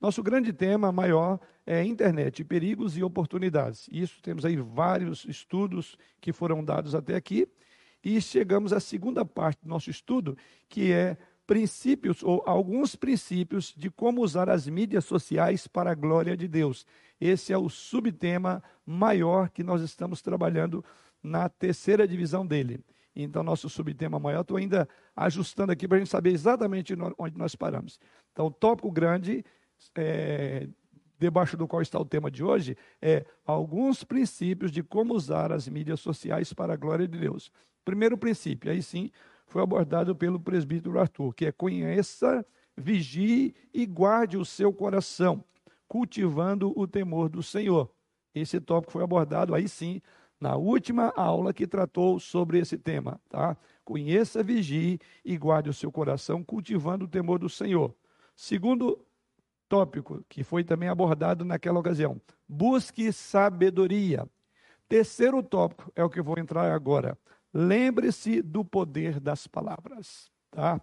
Nosso grande tema maior é internet, perigos e oportunidades. Isso temos aí vários estudos que foram dados até aqui. E chegamos à segunda parte do nosso estudo, que é princípios ou alguns princípios de como usar as mídias sociais para a glória de Deus. Esse é o subtema maior que nós estamos trabalhando na terceira divisão dele. Então, nosso subtema maior, estou ainda ajustando aqui para a gente saber exatamente onde nós paramos. Então, o tópico grande é, debaixo do qual está o tema de hoje, é alguns princípios de como usar as mídias sociais para a glória de Deus. Primeiro princípio, aí sim, foi abordado pelo presbítero Arthur, que é conheça, vigie e guarde o seu coração, cultivando o temor do Senhor. Esse tópico foi abordado aí sim na última aula que tratou sobre esse tema, tá? Conheça, vigie e guarde o seu coração, cultivando o temor do Senhor. Segundo tópico que foi também abordado naquela ocasião. Busque sabedoria. Terceiro tópico é o que vou entrar agora. Lembre-se do poder das palavras, tá?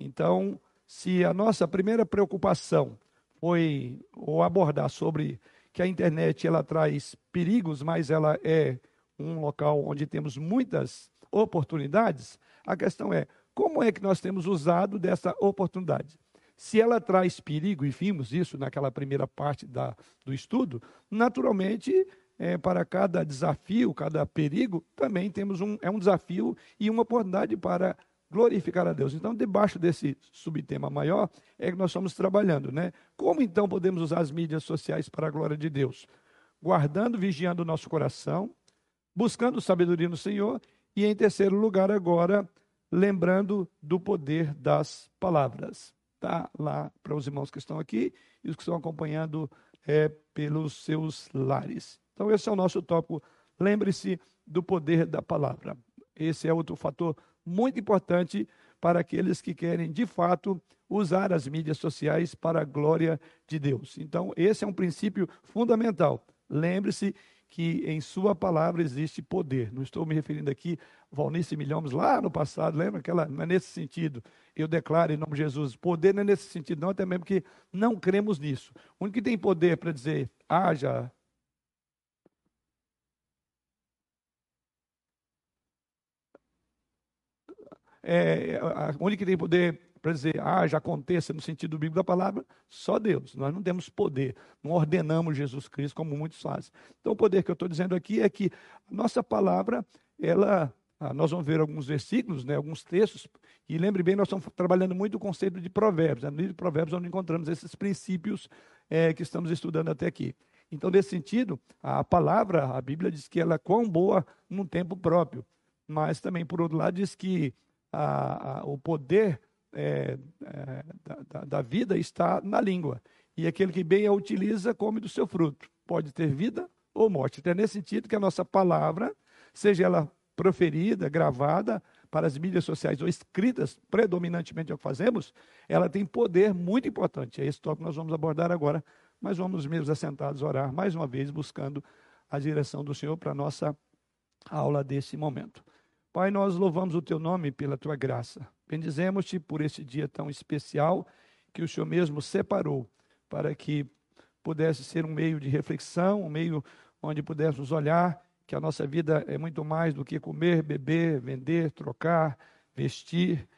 Então, se a nossa primeira preocupação foi ou abordar sobre que a internet ela traz perigos, mas ela é um local onde temos muitas oportunidades, a questão é como é que nós temos usado dessa oportunidade? Se ela traz perigo, e vimos isso naquela primeira parte da, do estudo, naturalmente, é, para cada desafio, cada perigo, também temos um, é um desafio e uma oportunidade para glorificar a Deus. Então, debaixo desse subtema maior, é que nós estamos trabalhando, né? Como então podemos usar as mídias sociais para a glória de Deus? Guardando, vigiando o nosso coração, buscando sabedoria no Senhor e, em terceiro lugar, agora, lembrando do poder das palavras está lá para os irmãos que estão aqui e os que estão acompanhando é, pelos seus lares. Então, esse é o nosso tópico. Lembre-se do poder da palavra. Esse é outro fator muito importante para aqueles que querem, de fato, usar as mídias sociais para a glória de Deus. Então, esse é um princípio fundamental. Lembre-se que em sua palavra existe poder. Não estou me referindo aqui Valnice Milhões lá no passado, lembra que ela não é nesse sentido. Eu declaro em nome de Jesus, poder não é nesse sentido, não, até mesmo porque não cremos nisso. O único que tem poder para dizer haja é, o único que tem poder para dizer, ah, já aconteça no sentido bíblico da palavra, só Deus. Nós não temos poder, não ordenamos Jesus Cristo como muitos fazem. Então, o poder que eu estou dizendo aqui é que a nossa palavra, ela, ah, nós vamos ver alguns versículos, né, alguns textos, e lembre bem, nós estamos trabalhando muito o conceito de provérbios, né, no livro de provérbios onde encontramos esses princípios é, que estamos estudando até aqui. Então, nesse sentido, a palavra, a Bíblia diz que ela é quão boa num tempo próprio, mas também, por outro lado, diz que a, a, o poder é, é, da, da, vida está na língua. E aquele que bem a utiliza, come do seu fruto. Pode ter vida ou morte. Então é nesse sentido que a nossa palavra, seja ela proferida, gravada para as mídias sociais ou escritas, predominantemente é o que fazemos, ela tem poder muito importante. É esse tópico que nós vamos abordar agora, mas vamos mesmo assentados orar mais uma vez, buscando a direção do Senhor para a nossa aula desse momento. Pai, nós louvamos o teu nome pela tua graça. Bendizemos-te por esse dia tão especial que o Senhor mesmo separou para que pudesse ser um meio de reflexão, um meio onde pudéssemos olhar que a nossa vida é muito mais do que comer, beber, vender, trocar, vestir,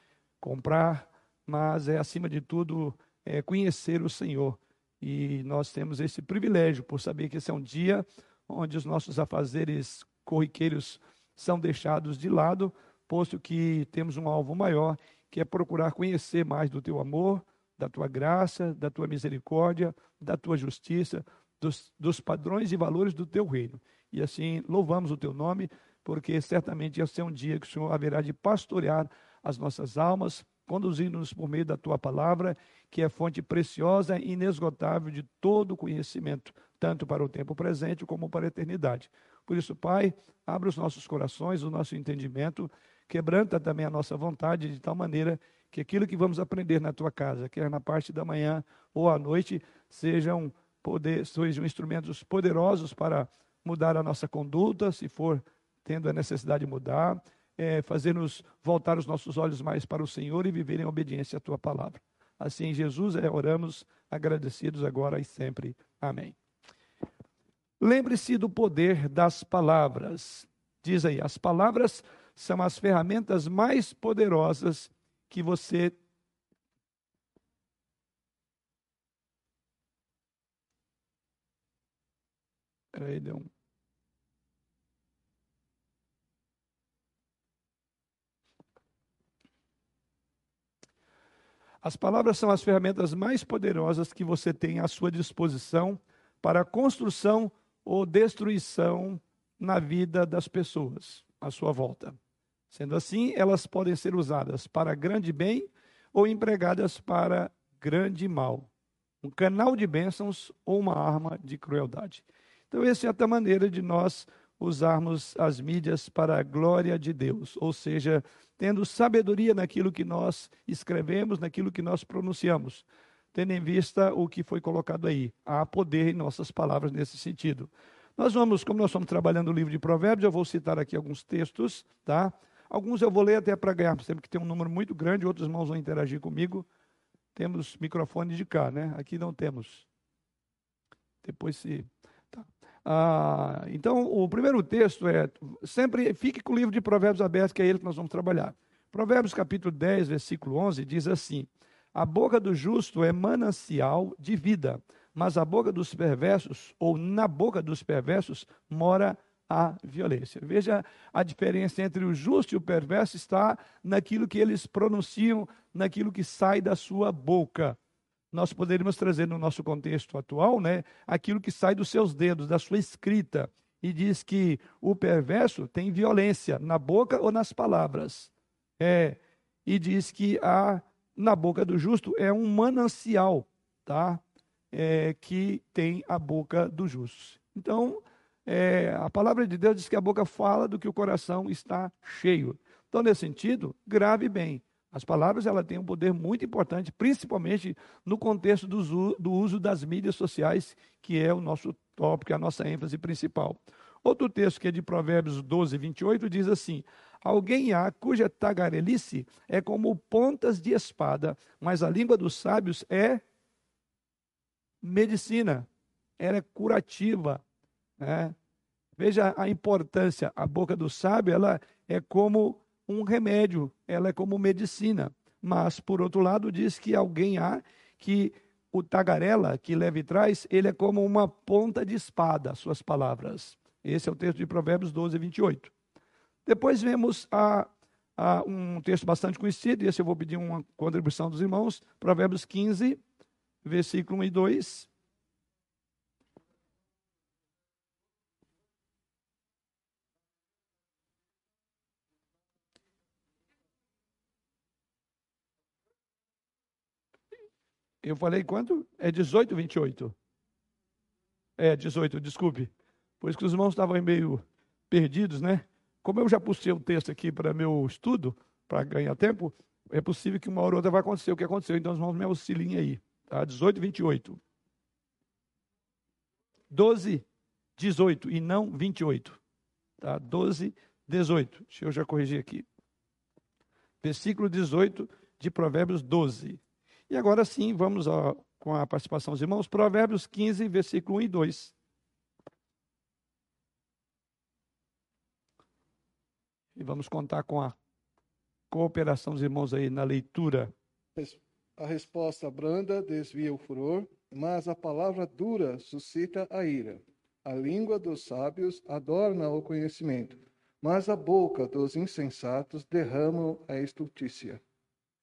comprar, mas é acima de tudo é conhecer o Senhor. E nós temos esse privilégio por saber que esse é um dia onde os nossos afazeres corriqueiros são deixados de lado, posto que temos um alvo maior, que é procurar conhecer mais do teu amor, da tua graça, da tua misericórdia, da tua justiça, dos, dos padrões e valores do teu reino. E assim louvamos o teu nome, porque certamente esse é um dia que o Senhor haverá de pastorear as nossas almas, conduzindo-nos por meio da tua palavra, que é fonte preciosa e inesgotável de todo conhecimento, tanto para o tempo presente como para a eternidade. Por isso, Pai, abre os nossos corações, o nosso entendimento, quebranta também a nossa vontade de tal maneira que aquilo que vamos aprender na tua casa, quer na parte da manhã ou à noite, sejam, poder, sejam instrumentos poderosos para mudar a nossa conduta, se for tendo a necessidade de mudar, é, fazer-nos voltar os nossos olhos mais para o Senhor e viver em obediência à tua palavra. Assim, Jesus, é, oramos. agradecidos agora e sempre. Amém. Lembre-se do poder das palavras. Diz aí, as palavras são as ferramentas mais poderosas que você Peraí, deu um. As palavras são as ferramentas mais poderosas que você tem à sua disposição para construção ou destruição na vida das pessoas à sua volta. Sendo assim, elas podem ser usadas para grande bem ou empregadas para grande mal. Um canal de bênçãos ou uma arma de crueldade. Então, essa é a maneira de nós usarmos as mídias para a glória de Deus, ou seja, tendo sabedoria naquilo que nós escrevemos, naquilo que nós pronunciamos, tendo em vista o que foi colocado aí. Há poder em nossas palavras nesse sentido. Nós vamos, como nós estamos trabalhando o livro de Provérbios, eu vou citar aqui alguns textos, tá? Alguns eu vou ler até para ganhar, sempre que tem um número muito grande, outros irmãos vão interagir comigo. Temos microfone de cá, né? Aqui não temos. Depois se ah, então, o primeiro texto é: sempre fique com o livro de Provérbios aberto, que é ele que nós vamos trabalhar. Provérbios capítulo 10, versículo 11 diz assim: A boca do justo é manancial de vida, mas a boca dos perversos, ou na boca dos perversos, mora a violência. Veja a diferença entre o justo e o perverso está naquilo que eles pronunciam, naquilo que sai da sua boca nós poderíamos trazer no nosso contexto atual, né, aquilo que sai dos seus dedos, da sua escrita, e diz que o perverso tem violência na boca ou nas palavras. É, e diz que a, na boca do justo é um manancial, tá? É, que tem a boca do justo. Então, é, a palavra de Deus diz que a boca fala do que o coração está cheio. Então, nesse sentido, grave bem. As palavras ela têm um poder muito importante, principalmente no contexto do, do uso das mídias sociais, que é o nosso tópico, a nossa ênfase principal. Outro texto que é de Provérbios 12, 28, diz assim: Alguém há cuja tagarelice é como pontas de espada, mas a língua dos sábios é medicina, ela é curativa. Né? Veja a importância, a boca do sábio ela é como um remédio, ela é como medicina. Mas, por outro lado, diz que alguém há que o tagarela que leva e traz, ele é como uma ponta de espada, suas palavras. Esse é o texto de Provérbios 12, 28. Depois vemos a, a um texto bastante conhecido, e esse eu vou pedir uma contribuição dos irmãos, Provérbios 15, versículo 1 e 2. Eu falei quanto? É 18, 28? É, 18, desculpe. Pois que os irmãos estavam meio perdidos, né? Como eu já postei o texto aqui para meu estudo, para ganhar tempo, é possível que uma hora ou outra vai acontecer o que aconteceu. Então os irmãos me auxiliem aí. Tá? 18, 28. 12, 18 e não 28. Tá? 12, 18. Deixa eu já corrigir aqui. Versículo 18 de Provérbios 12. E agora sim, vamos ó, com a participação dos irmãos, Provérbios 15, versículo 1 e 2. E vamos contar com a cooperação dos irmãos aí na leitura. A resposta branda desvia o furor, mas a palavra dura suscita a ira. A língua dos sábios adorna o conhecimento, mas a boca dos insensatos derrama a estultícia.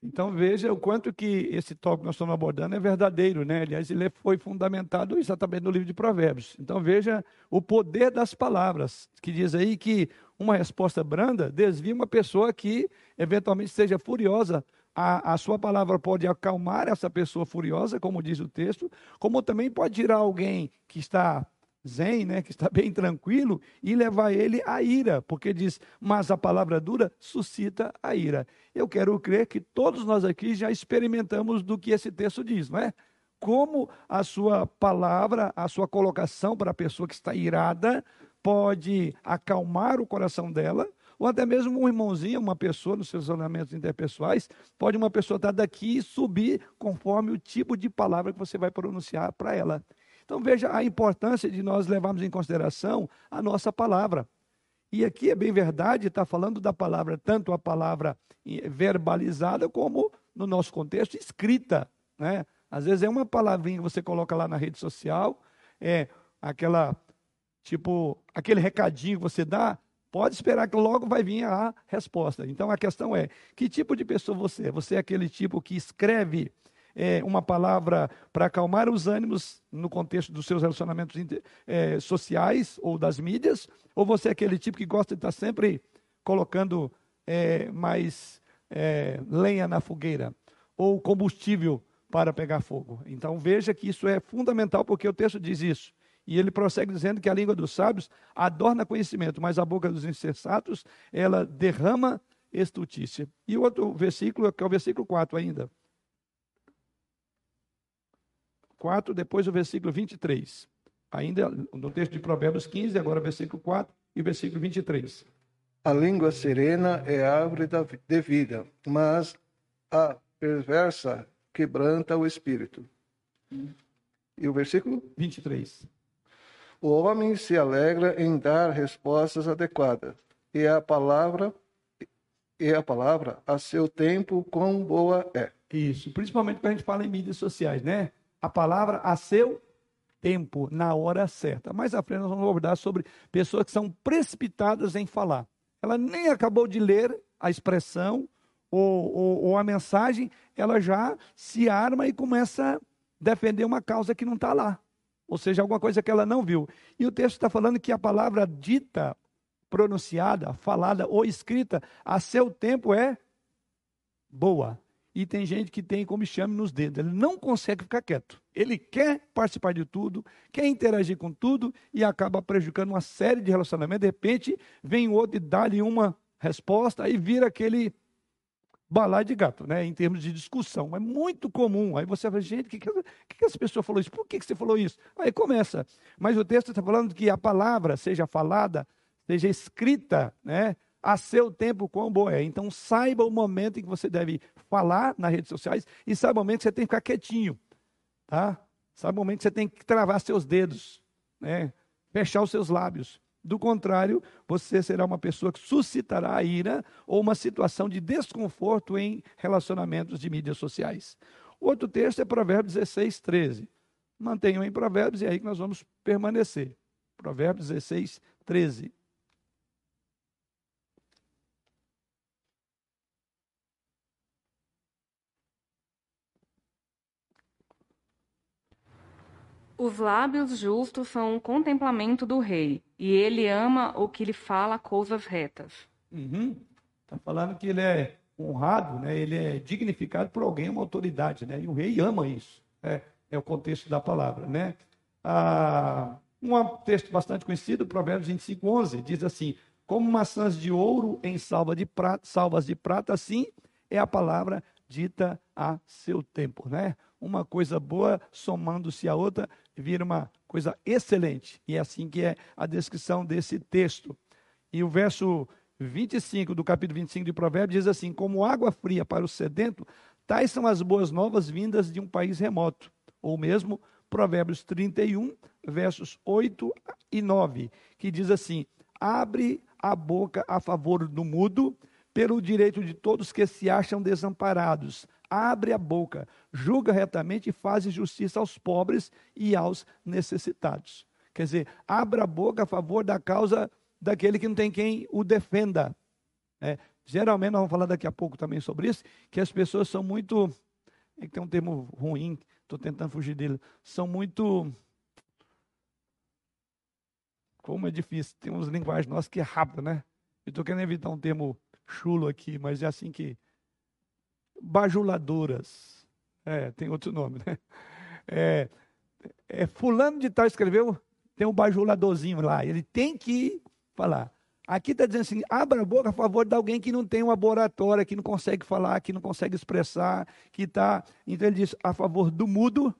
Então veja o quanto que esse tópico que nós estamos abordando é verdadeiro, né? Aliás, ele foi fundamentado exatamente no livro de Provérbios. Então veja o poder das palavras, que diz aí que uma resposta branda desvia uma pessoa que eventualmente seja furiosa. A, a sua palavra pode acalmar essa pessoa furiosa, como diz o texto, como também pode tirar alguém que está zen, né, que está bem tranquilo, e levar ele à ira, porque diz, mas a palavra dura suscita a ira. Eu quero crer que todos nós aqui já experimentamos do que esse texto diz, não é? Como a sua palavra, a sua colocação para a pessoa que está irada, pode acalmar o coração dela, Ou até mesmo um irmãozinho, uma pessoa nos seus relacionamentos interpessoais, pode uma pessoa estar daqui e subir conforme o tipo de palavra que você vai pronunciar para ela. Então veja a importância de nós levarmos em consideração a nossa palavra. E aqui é bem verdade, está falando da palavra, tanto a palavra verbalizada como, no nosso contexto, escrita. Né? Às vezes é uma palavrinha que você coloca lá na rede social, é aquela, tipo, aquele recadinho que você dá, pode esperar que logo vai vir a resposta. Então a questão é: que tipo de pessoa você é? Você é aquele tipo que escreve é, uma palavra para acalmar os ânimos no contexto dos seus relacionamentos é, sociais ou das mídias? Ou você é aquele tipo que gosta de estar sempre colocando é, mais é, lenha na fogueira? Ou combustível para pegar fogo? Então veja que isso é fundamental porque o texto diz isso. E ele prossegue dizendo que a língua dos sábios adorna conhecimento, mas a boca dos insensatos, ela derrama estutícia. E o outro versículo, que é o versículo 4 ainda. 4, depois o versículo 23. Ainda no texto de Provérbios 15, agora versículo 4 e versículo 23. A língua serena é árvore de vida, mas a perversa quebranta o espírito. E o versículo? 23. O homem se alegra em dar respostas adequadas, e a palavra e a palavra a seu tempo quão boa é. Isso, principalmente quando a gente fala em mídias sociais, né? a palavra a seu tempo, na hora certa. Mais à frente nós vamos abordar sobre pessoas que são precipitadas em falar. Ela nem acabou de ler a expressão ou, ou, ou a mensagem, ela já se arma e começa a defender uma causa que não está lá. Ou seja, alguma coisa que ela não viu. E o texto está falando que a palavra dita, pronunciada, falada ou escrita a seu tempo é boa. E tem gente que tem como chame nos dedos. Ele não consegue ficar quieto. Ele quer participar de tudo, quer interagir com tudo e acaba prejudicando uma série de relacionamentos. De repente, vem o outro e dá-lhe uma resposta, aí vira aquele balai de gato, né? Em termos de discussão. É muito comum. Aí você fala, gente, que, que, que essa pessoa falou isso? Por que, que você falou isso? Aí começa. Mas o texto está falando que a palavra seja falada, seja escrita, né? a seu tempo quão boa é. Então saiba o momento em que você deve falar nas redes sociais e saiba o momento que você tem que ficar quietinho, tá? Sabe o momento que você tem que travar seus dedos, né? Fechar os seus lábios. Do contrário, você será uma pessoa que suscitará a ira ou uma situação de desconforto em relacionamentos de mídias sociais. O outro texto é Provérbios 16, 13. Mantenham em Provérbios e é aí que nós vamos permanecer. Provérbios 16, 13. Os lábios justos são um contemplamento do rei, e ele ama o que lhe fala coisas retas. Está uhum. Falando que ele é honrado, né? ele é dignificado por alguém, uma autoridade, né? e o rei ama isso. É, é o contexto da palavra. Né? Ah, um texto bastante conhecido, Provérbios 25, 11, diz assim: Como maçãs de ouro em salva de prata, salvas de prata, assim é a palavra dita a seu tempo. Né? Uma coisa boa somando-se a outra vira uma coisa excelente. E é assim que é a descrição desse texto. E o verso 25 do capítulo 25 de Provérbios diz assim: Como água fria para o sedento, tais são as boas novas vindas de um país remoto. Ou mesmo Provérbios 31, versos 8 e 9, que diz assim: Abre a boca a favor do mudo, pelo direito de todos que se acham desamparados abre a boca, julga retamente e faz justiça aos pobres e aos necessitados. Quer dizer, abra a boca a favor da causa daquele que não tem quem o defenda. É, geralmente, nós vamos falar daqui a pouco também sobre isso, que as pessoas são muito. É que tem um termo ruim, estou tentando fugir dele. São muito. Como é difícil, tem uns linguagens nossas que é rápido, né? Eu estou querendo evitar um termo chulo aqui, mas é assim que bajuladoras. É, tem outro nome, né? É, é, fulano de tal escreveu, tem um bajuladorzinho lá. Ele tem que falar. Aqui está dizendo assim: abra a boca a favor de alguém que não tem uma oratória, que não consegue falar, que não consegue expressar, que está. Então ele diz a favor do mudo,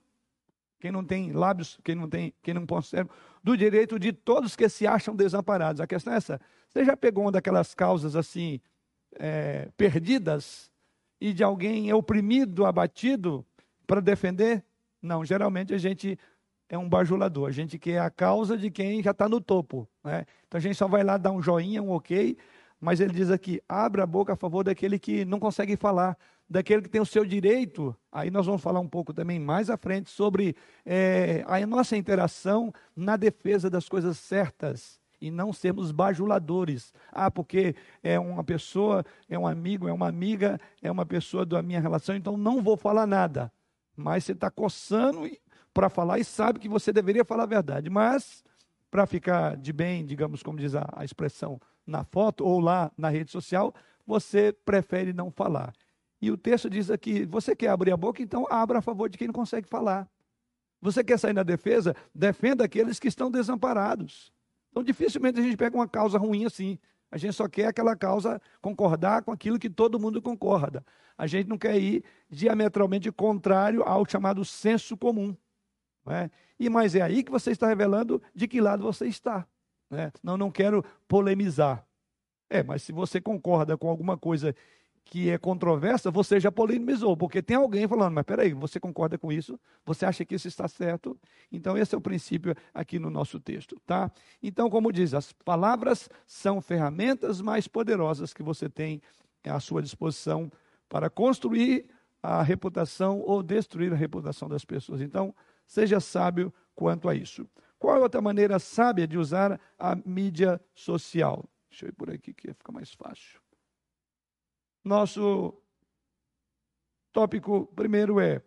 quem não tem lábios, quem não tem, quem não consegue, do direito de todos que se acham desamparados. A questão é essa. Você já pegou uma daquelas causas assim, é, perdidas, e de alguém oprimido, abatido, para defender? Não, geralmente a gente é um bajulador, a gente quer a causa de quem já está no topo. Né? Então a gente só vai lá dar um joinha, um ok, mas ele diz aqui: abra a boca a favor daquele que não consegue falar, daquele que tem o seu direito. Aí nós vamos falar um pouco também mais à frente sobre é, a nossa interação na defesa das coisas certas e não sermos bajuladores. Ah, porque é uma pessoa, é um amigo, é uma amiga, é uma pessoa da minha relação, então não vou falar nada. Mas você está coçando para falar e sabe que você deveria falar a verdade. Mas, para ficar de bem, digamos, como diz a, a expressão, na foto ou lá na rede social, você prefere não falar. E o texto diz aqui: você quer abrir a boca, então abra a favor de quem não consegue falar. Você quer sair na defesa? Defenda aqueles que estão desamparados. Então, dificilmente a gente pega uma causa ruim assim. A gente só quer aquela causa concordar com aquilo que todo mundo concorda. A gente não quer ir diametralmente contrário ao chamado senso comum. É? E mas é aí que você está revelando de que lado você está. Né? Não, não quero polemizar. É, mas se você concorda com alguma coisa que é controversa, você já polemizou, porque tem alguém falando, mas peraí, você concorda com isso? Você acha que isso está certo? Então, esse é o princípio aqui no nosso texto, tá? Então, como diz, as palavras são ferramentas mais poderosas que você tem à sua disposição para construir a reputação ou destruir a reputação das pessoas. Então, seja sábio quanto a isso. Qual é outra maneira sábia de usar a mídia social? Deixa eu ir por aqui que fica mais fácil. Nosso tópico primeiro é,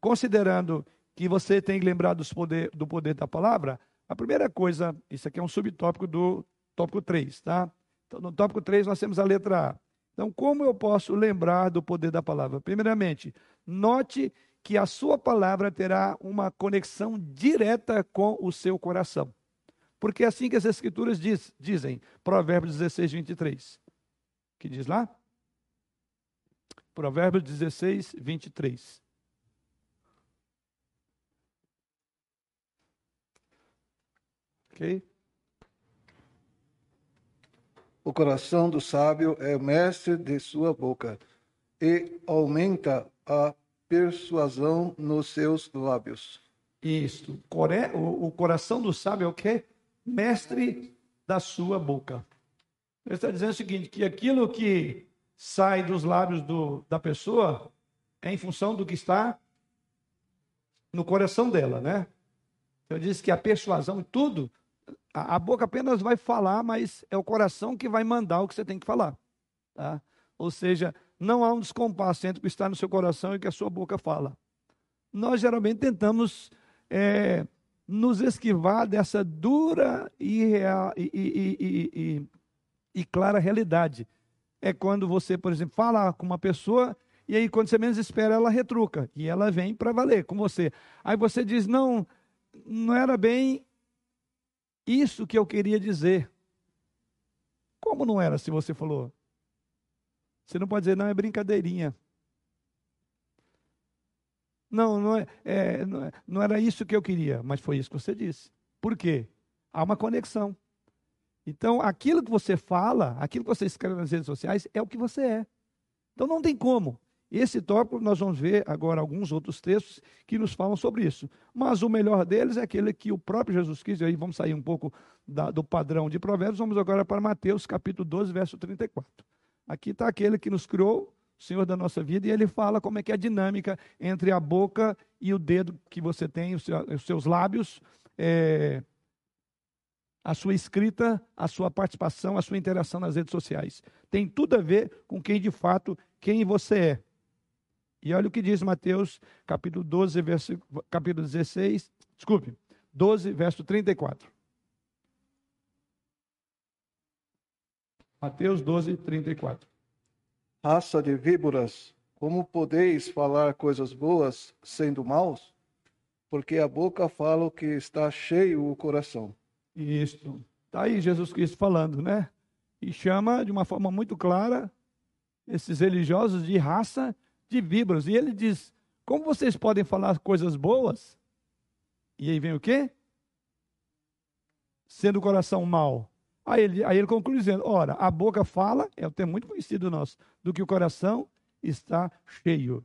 considerando que você tem que lembrar poder, do poder da palavra, a primeira coisa, isso aqui é um subtópico do tópico 3, tá? Então, no tópico 3 nós temos a letra A. Então, como eu posso lembrar do poder da palavra? Primeiramente, note que a sua palavra terá uma conexão direta com o seu coração. Porque é assim que as Escrituras diz, dizem, Provérbios 16, 23. Que diz lá? Provérbios 16, 23. Ok? O coração do sábio é mestre de sua boca e aumenta a persuasão nos seus lábios. Isto. O coração do sábio é o quê? Mestre da sua boca. Ele está dizendo o seguinte: que aquilo que sai dos lábios do, da pessoa é em função do que está no coração dela, né? Eu disse que a persuasão, tudo, a, a, boca apenas vai falar, mas é o coração que vai mandar o que você tem que falar. Tá? Ou seja, não há um descompasso entre o que está no seu coração e o que a sua boca fala. Nós geralmente tentamos é, nos esquivar dessa dura e, real, e, e, e, clara realidade. É quando você, por exemplo, fala com uma pessoa e aí, quando você menos espera, ela retruca. E ela vem para valer com você. Aí você diz: não, não era bem isso que eu queria dizer. Como não era se você falou? Você não pode dizer, não, é brincadeirinha. Não, não, é, é, não, é, não era isso que eu queria, mas foi isso que você disse. Por quê? Há uma conexão. Então, aquilo que você fala, aquilo que você escreve nas redes sociais, é o que você é. Então, não tem como. Esse tópico nós vamos ver agora alguns outros textos que nos falam sobre isso. Mas o melhor deles é aquele que o próprio Jesus Cristo, e aí vamos sair um pouco da, do padrão de Provérbios, vamos agora para Mateus capítulo 12, verso 34. Aqui está aquele que nos criou, o Senhor da nossa vida, e ele fala como é que é a dinâmica entre a boca e o dedo que você tem, os seus lábios, é, a sua escrita, a sua participação, a sua interação nas redes sociais. Tem tudo a ver com quem de fato, quem você é. E olha o que diz Mateus, capítulo 12, verso, capítulo 16, desculpe, 12, verso 34. Mateus 12, 34. Raça de víboras, como podeis falar coisas boas sendo maus? Porque a boca fala o que está cheio o coração. Isso. Está aí Jesus Cristo falando, né? E chama de uma forma muito clara esses religiosos de raça de víboras. E ele diz: como vocês podem falar coisas boas E aí vem o quê? Sendo o coração mau. Aí ele, aí ele conclui dizendo: ora, a boca fala, é o termo muito conhecido nosso, do que o coração está cheio.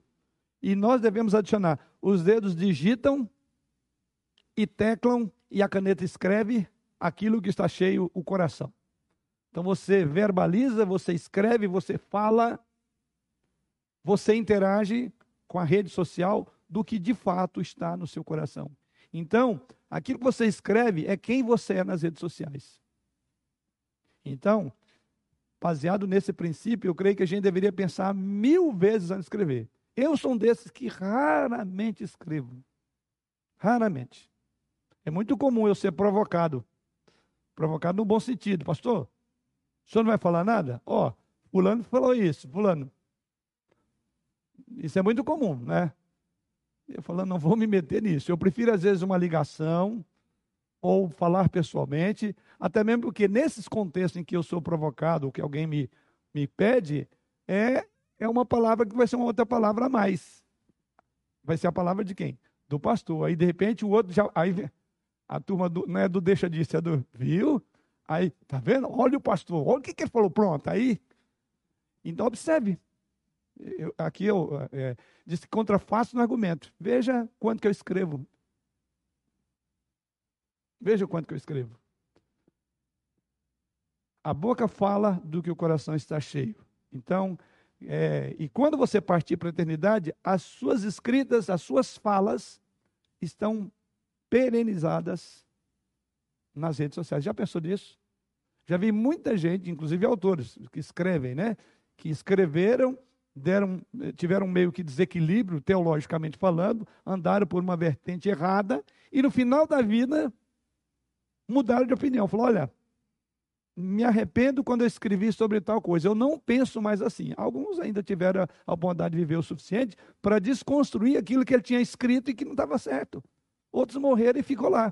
E nós devemos adicionar: os dedos digitam e teclam, e a caneta escreve aquilo que está cheio o coração. Então você verbaliza, você escreve, você fala, você interage com a rede social do que de fato está no seu coração. Então, aquilo que você escreve é quem você é nas redes sociais. Então, baseado nesse princípio, eu creio que a gente deveria pensar mil vezes antes de escrever. Eu sou um desses que raramente escrevo. Raramente. É muito comum eu ser provocado. Provocado no bom sentido. Pastor, o senhor não vai falar nada? Ó, oh, fulano falou isso, fulano. Isso é muito comum, né? Eu falando, não vou me meter nisso. Eu prefiro, às vezes, uma ligação ou falar pessoalmente, até mesmo porque nesses contextos em que eu sou provocado, ou que alguém me, me pede, é, é uma palavra que vai ser uma outra palavra a mais. Vai ser a palavra de quem? Do pastor. Aí, de repente, o outro já. Aí, a turma do, não é do deixa disso, é do. Viu? Aí, tá vendo? Olha o pastor, olha o que, que ele falou. Pronto, aí. Então, observe. Eu, aqui eu é, disse contrafaço no argumento. Veja quanto que eu escrevo. Veja quanto que eu escrevo. A boca fala do que o coração está cheio. Então, é, e quando você partir para a eternidade, as suas escritas, as suas falas estão perenizadas nas redes sociais. Já pensou nisso? Já vi muita gente, inclusive autores, que escrevem, né? Que escreveram, deram, tiveram meio que desequilíbrio, teologicamente falando, andaram por uma vertente errada, e no final da vida mudaram de opinião. Falou: olha, me arrependo quando eu escrevi sobre tal coisa. Eu não penso mais assim. Alguns ainda tiveram a bondade de viver o suficiente para desconstruir aquilo que ele tinha escrito e que não estava certo. Outros morreram e ficou lá.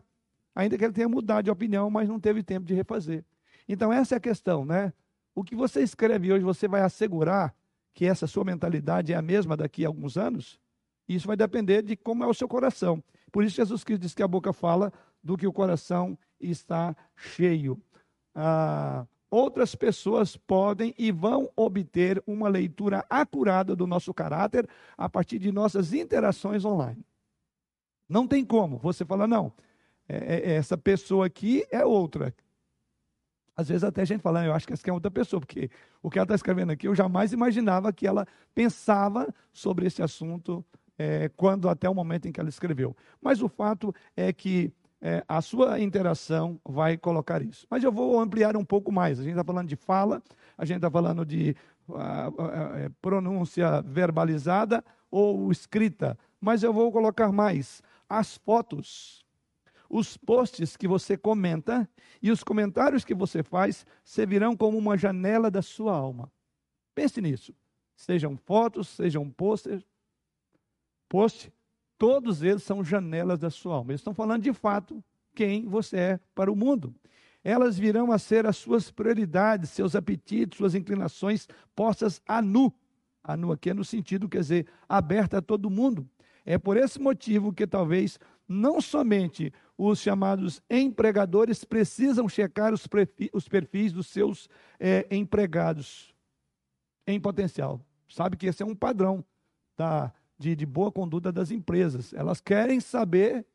Ainda que ele tenha mudado de opinião, mas não teve tempo de refazer. Então, essa é a questão, né? O que você escreve hoje, você vai assegurar que essa sua mentalidade é a mesma daqui a alguns anos? Isso vai depender de como é o seu coração. Por isso, Jesus Cristo diz que a boca fala do que o coração está cheio. Ah, outras pessoas podem e vão obter uma leitura acurada do nosso caráter a partir de nossas interações online. Não tem como. Você fala, não, é, é, essa pessoa aqui é outra. Às vezes até a gente fala, eu acho que essa aqui é outra pessoa, porque o que ela está escrevendo aqui, eu jamais imaginava que ela pensava sobre esse assunto é, quando até o momento em que ela escreveu. Mas o fato é que é, a sua interação vai colocar isso. Mas eu vou ampliar um pouco mais. A gente está falando de fala, a gente está falando de uh, uh, pronúncia verbalizada ou escrita. Mas eu vou colocar mais. As fotos, os posts que você comenta e os comentários que você faz servirão como uma janela da sua alma. Pense nisso. Sejam fotos, sejam posters, post, Todos eles são janelas da sua alma. Eles estão falando de fato quem você é para o mundo. Elas virão a ser as suas prioridades, seus apetites, suas inclinações postas a nu. A nu aqui é no sentido, quer dizer, aberta a todo mundo. É por esse motivo que talvez não somente os chamados empregadores precisam checar os, os perfis dos seus é, empregados em potencial. Sabe que esse é um padrão da de, de boa conduta das empresas. Elas querem saber,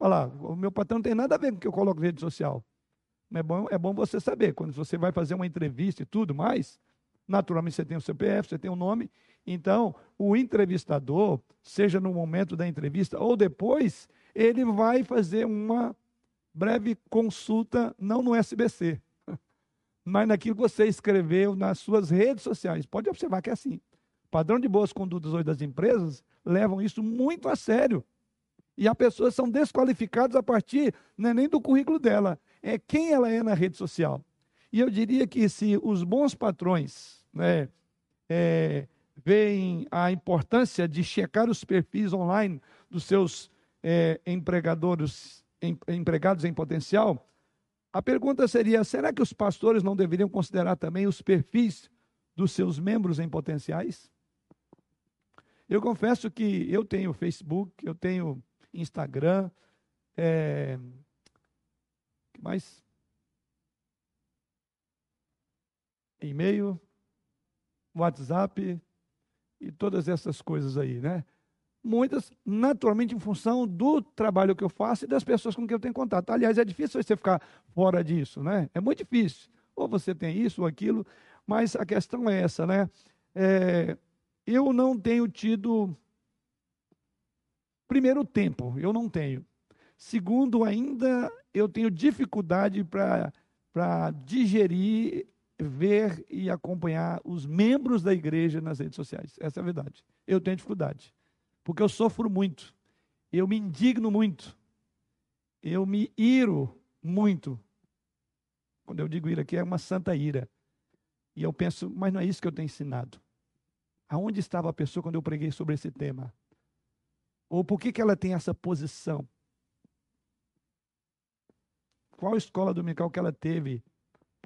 lá, o meu patrão não tem nada a ver com o que eu coloco na rede social. É bom, é bom você saber, quando você vai fazer uma entrevista e tudo mais, naturalmente você tem o CPF, você tem o nome, então o entrevistador, seja no momento da entrevista ou depois, ele vai fazer uma breve consulta, não no SBC, mas naquilo que você escreveu nas suas redes sociais. Pode observar que é assim padrão de boas condutas hoje das empresas levam isso muito a sério. E as pessoas são desqualificadas a partir não é nem do currículo dela, é quem ela é na rede social. E eu diria que se os bons patrões né, é, veem a importância de checar os perfis online dos seus é, empregadores, em, empregados em potencial, a pergunta seria: será que os pastores não deveriam considerar também os perfis dos seus membros em potenciais? Eu confesso que eu tenho Facebook, eu tenho Instagram, É, que mais? E-mail, WhatsApp e todas essas coisas aí, né? Muitas, naturalmente, em função do trabalho que eu faço e das pessoas com quem eu tenho contato. Aliás, é difícil você ficar fora disso, né? É muito difícil. Ou você tem isso ou aquilo, mas a questão é essa, né? É, eu não tenho tido. Primeiro, tempo, eu não tenho. Segundo, ainda eu tenho dificuldade para digerir, ver e acompanhar os membros da igreja nas redes sociais. Essa é a verdade. Eu tenho dificuldade. Porque eu sofro muito. Eu me indigno muito. Eu me iro muito. Quando eu digo ira aqui, é uma santa ira. E eu penso, mas não é isso que eu tenho ensinado. Aonde estava a pessoa quando eu preguei sobre esse tema? Ou por que, que ela tem essa posição? Qual escola dominical que ela teve?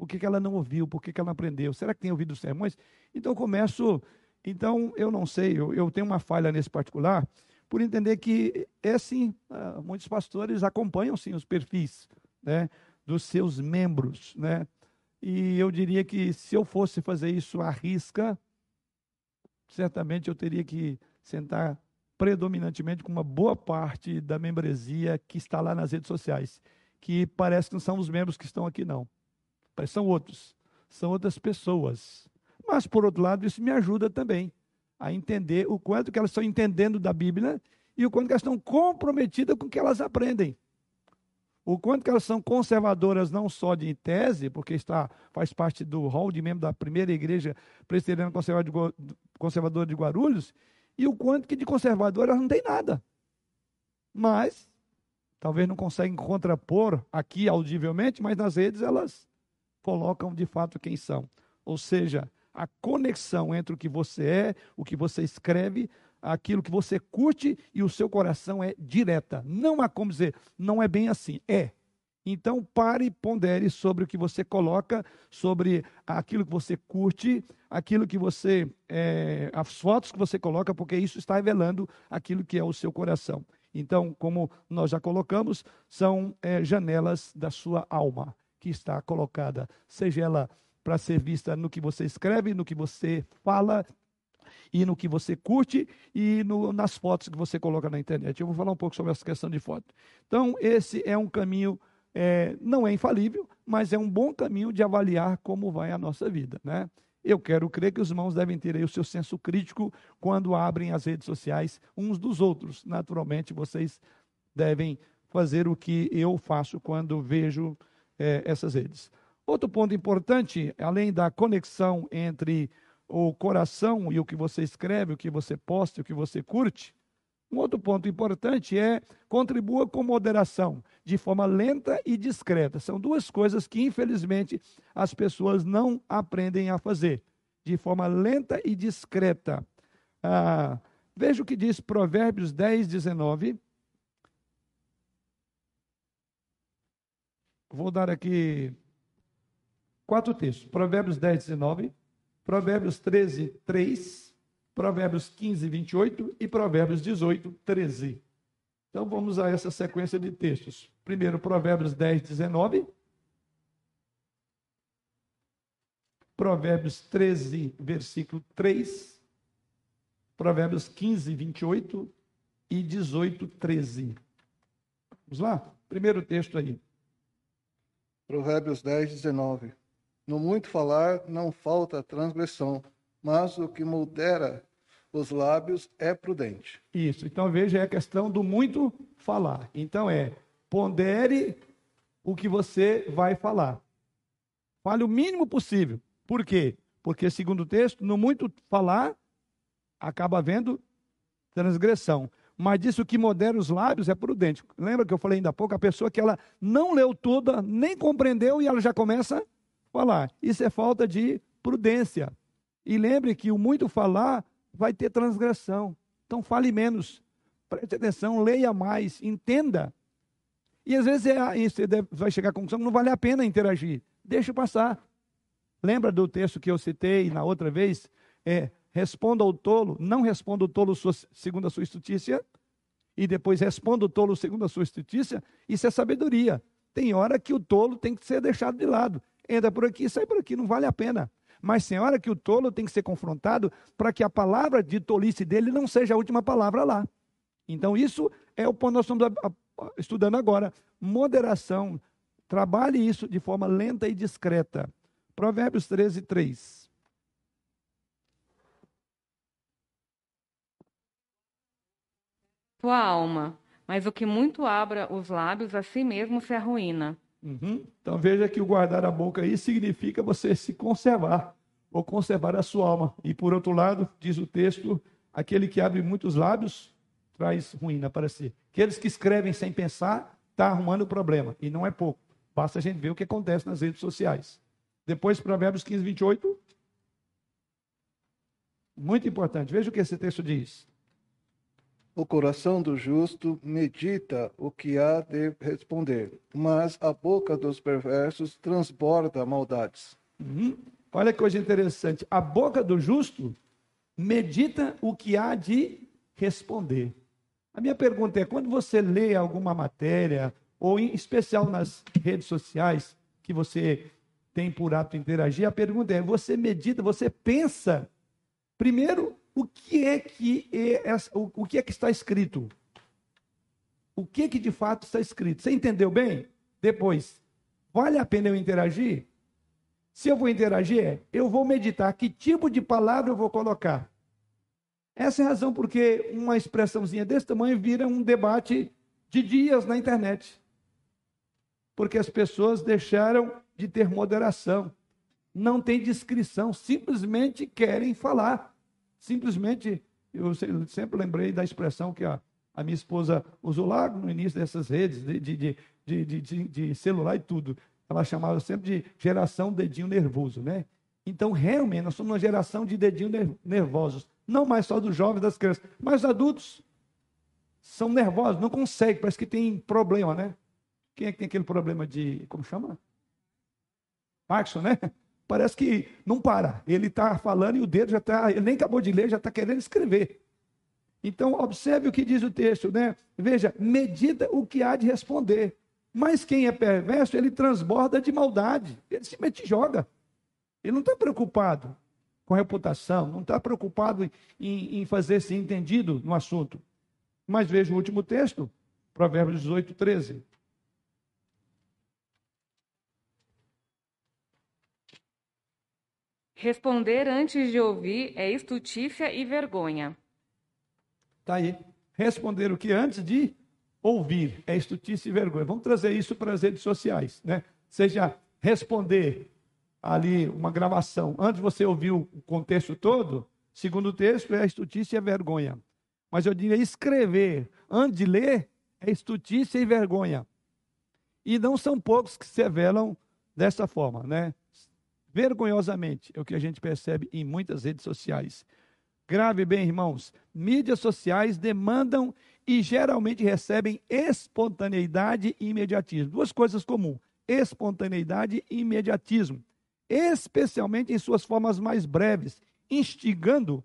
Por que, que ela não ouviu? Por que, que ela não aprendeu? Será que tem ouvido os sermões? Então eu começo. Então, eu não sei, eu, eu tenho uma falha nesse particular, por entender que é sim, uh, muitos pastores acompanham sim os perfis né, dos seus membros. Né? E eu diria que se eu fosse fazer isso à risca, certamente eu teria que sentar predominantemente com uma boa parte da membresia que está lá nas redes sociais que parece que não são os membros que estão aqui, não. São outros. São outras pessoas. Mas, por outro lado, isso me ajuda também a entender o quanto que elas estão entendendo da Bíblia e o quanto que elas estão comprometidas com o que elas aprendem. O quanto que elas são conservadoras não só de tese, porque está, faz parte do hall de membro da primeira igreja presbiteriana conservadora de Guarulhos, e o quanto que de conservadoras não tem nada. Mas talvez não conseguem contrapor aqui audivelmente, mas nas redes elas colocam de fato quem são. Ou seja, a conexão entre o que você é, o que você escreve, aquilo que você curte e o seu coração é direta. Não há como dizer, não é bem assim. É. Então pare e pondere sobre o que você coloca, sobre aquilo que você curte, aquilo que você. É, as fotos que você coloca, porque isso está revelando aquilo que é o seu coração. Então, como nós já colocamos, são é, janelas da sua alma que está colocada, seja ela para ser vista no que você escreve, no que você fala e no que você curte e no, nas fotos que você coloca na internet. Eu vou falar um pouco sobre essa questão de foto. Então, esse é um caminho, é, não é infalível, mas é um bom caminho de avaliar como vai a nossa vida, né? Eu quero crer que os irmãos devem ter aí o seu senso crítico quando abrem as redes sociais uns dos outros. Naturalmente, vocês devem fazer o que eu faço quando vejo é, essas redes. Outro ponto importante, além da conexão entre o coração e o que você escreve, o que você posta, o que você curte, um outro ponto importante é contribua com moderação, de forma lenta e discreta. São duas coisas que, infelizmente, as pessoas não aprendem a fazer. De forma lenta e discreta. Ah, veja o que diz Provérbios 10, 19. Vou dar aqui quatro textos. Provérbios 10, 19. Provérbios 13, 3. Provérbios 15, 28 e Provérbios 18, 13. Então vamos a essa sequência de textos. Primeiro, Provérbios 10, 19. Provérbios 13, versículo 3. Provérbios 15, 28 e 18, 13. Vamos lá? Primeiro texto aí. Provérbios 10, 19. No muito falar não falta transgressão, mas o que modera os lábios é prudente. Isso. Então veja é a questão do muito falar. Então é pondere o que você vai falar. Fale o mínimo possível. Por quê? Porque, segundo o texto, no muito falar, acaba havendo transgressão. Mas disso que modera os lábios é prudente. Lembra que eu falei ainda há pouco? A pessoa que ela não leu toda, nem compreendeu e ela já começa a falar. Isso é falta de prudência. E lembre que o muito falar vai ter transgressão. Então fale menos. Preste atenção, leia mais, entenda. E às vezes é, você vai chegar à conclusão que não vale a pena interagir. Deixa passar. Lembra do texto que eu citei na outra vez? É, responda ao tolo, não responda ao tolo sua, segundo a sua estutícia, e depois responda o tolo segundo a sua justiça, isso é sabedoria. Tem hora que o tolo tem que ser deixado de lado. Entra por aqui, sai por aqui, não vale a pena. Mas tem hora que o tolo tem que ser confrontado para que a palavra de tolice dele não seja a última palavra lá. Então, isso é o ponto que nós estamos estudando agora. Moderação. Trabalhe isso de forma lenta e discreta. Provérbios 13, 3. Tua alma, mas o que muito abra os lábios a si mesmo se arruína. Uhum. Então veja que o guardar a boca aí significa você se conservar, ou conservar a sua alma. E por outro lado, diz o texto, aquele que abre muitos lábios traz ruína para si. Aqueles que escrevem sem pensar, está arrumando o problema. E não é pouco. Basta a gente ver o que acontece nas redes sociais. Depois, Provérbios 15, 28. Muito importante. Veja o que esse texto diz. O coração do justo medita o que há de responder, mas a boca dos perversos transborda maldades. Uhum. Olha que coisa interessante. A boca do justo medita o que há de responder. A minha pergunta é: quando você lê alguma matéria, ou em especial nas redes sociais, que você tem por hábito interagir, a pergunta é: você medita, você pensa, primeiro, o que é que, é, o que, é que está escrito? O que, é que de fato está escrito? Você entendeu bem? Depois, vale a pena eu interagir? Se eu vou interagir, eu vou meditar que tipo de palavra eu vou colocar. Essa é a razão porque uma expressãozinha desse tamanho vira um debate de dias na internet. Porque as pessoas deixaram de ter moderação, não tem descrição, simplesmente querem falar. Simplesmente, eu sempre lembrei da expressão que a, a minha esposa usou lá no início dessas redes de, de, de, de, de celular e tudo. Ela chamava sempre de geração dedinho nervoso, né? Então, realmente, nós somos uma geração de dedinho nervosos. Não mais só dos jovens, das crianças, mas os adultos são nervosos, não conseguem, parece que tem problema, né? Quem é que tem aquele problema de, como chama? Parkinson, né? Parece que não para. Ele está falando e o dedo já está, ele nem acabou de ler, já está querendo escrever. Então, observe o que diz o texto, né? Veja, medida o que há de responder. Mas quem é perverso, ele transborda de maldade. Ele se mete e joga. Ele não está preocupado com reputação, não está preocupado em, em fazer-se entendido no assunto. Mas veja o último texto, Provérbios 18, 13. Responder antes de ouvir é estutícia e vergonha. Está aí. Responder o que antes de ouvir é estutícia e vergonha. Vamos trazer isso para as redes sociais, né? Seja responder ali uma gravação antes você ouvir o contexto todo, segundo o texto, é estutícia e vergonha. Mas eu diria escrever antes de ler é estutícia e vergonha. E não são poucos que se revelam dessa forma, né? Vergonhosamente, é o que a gente percebe em muitas redes sociais. Grave bem, irmãos, mídias sociais demandam e geralmente recebem espontaneidade e imediatismo. Duas coisas comuns: espontaneidade e imediatismo, especialmente em suas formas mais breves, instigando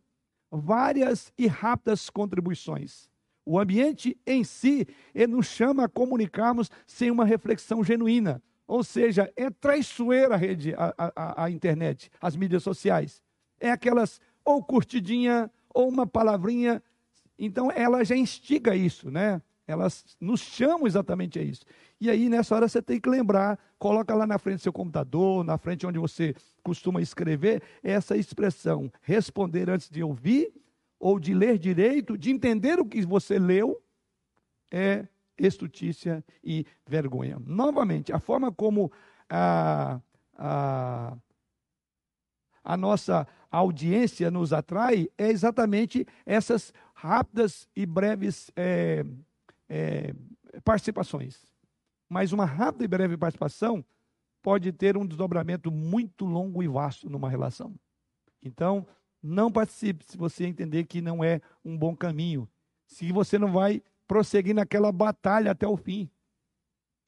várias e rápidas contribuições. O ambiente em si ele nos chama a comunicarmos sem uma reflexão genuína, ou seja, é traiçoeira a rede, a, a, a internet, as mídias sociais. É aquelas ou curtidinha ou uma palavrinha. Então ela já instiga isso, né? Elas nos chamam exatamente a isso. E aí, nessa hora, você tem que lembrar, coloca lá na frente do seu computador, na frente onde você costuma escrever, essa expressão, responder antes de ouvir, ou de ler direito, de entender o que você leu, é estutícia e vergonha. Novamente, a forma como a, a, a nossa audiência nos atrai é exatamente essas rápidas e breves é, é, participações. Mas uma rápida e breve participação pode ter um desdobramento muito longo e vasto numa relação. Então, não participe se você entender que não é um bom caminho. Se você não vai prosseguir naquela batalha até o fim.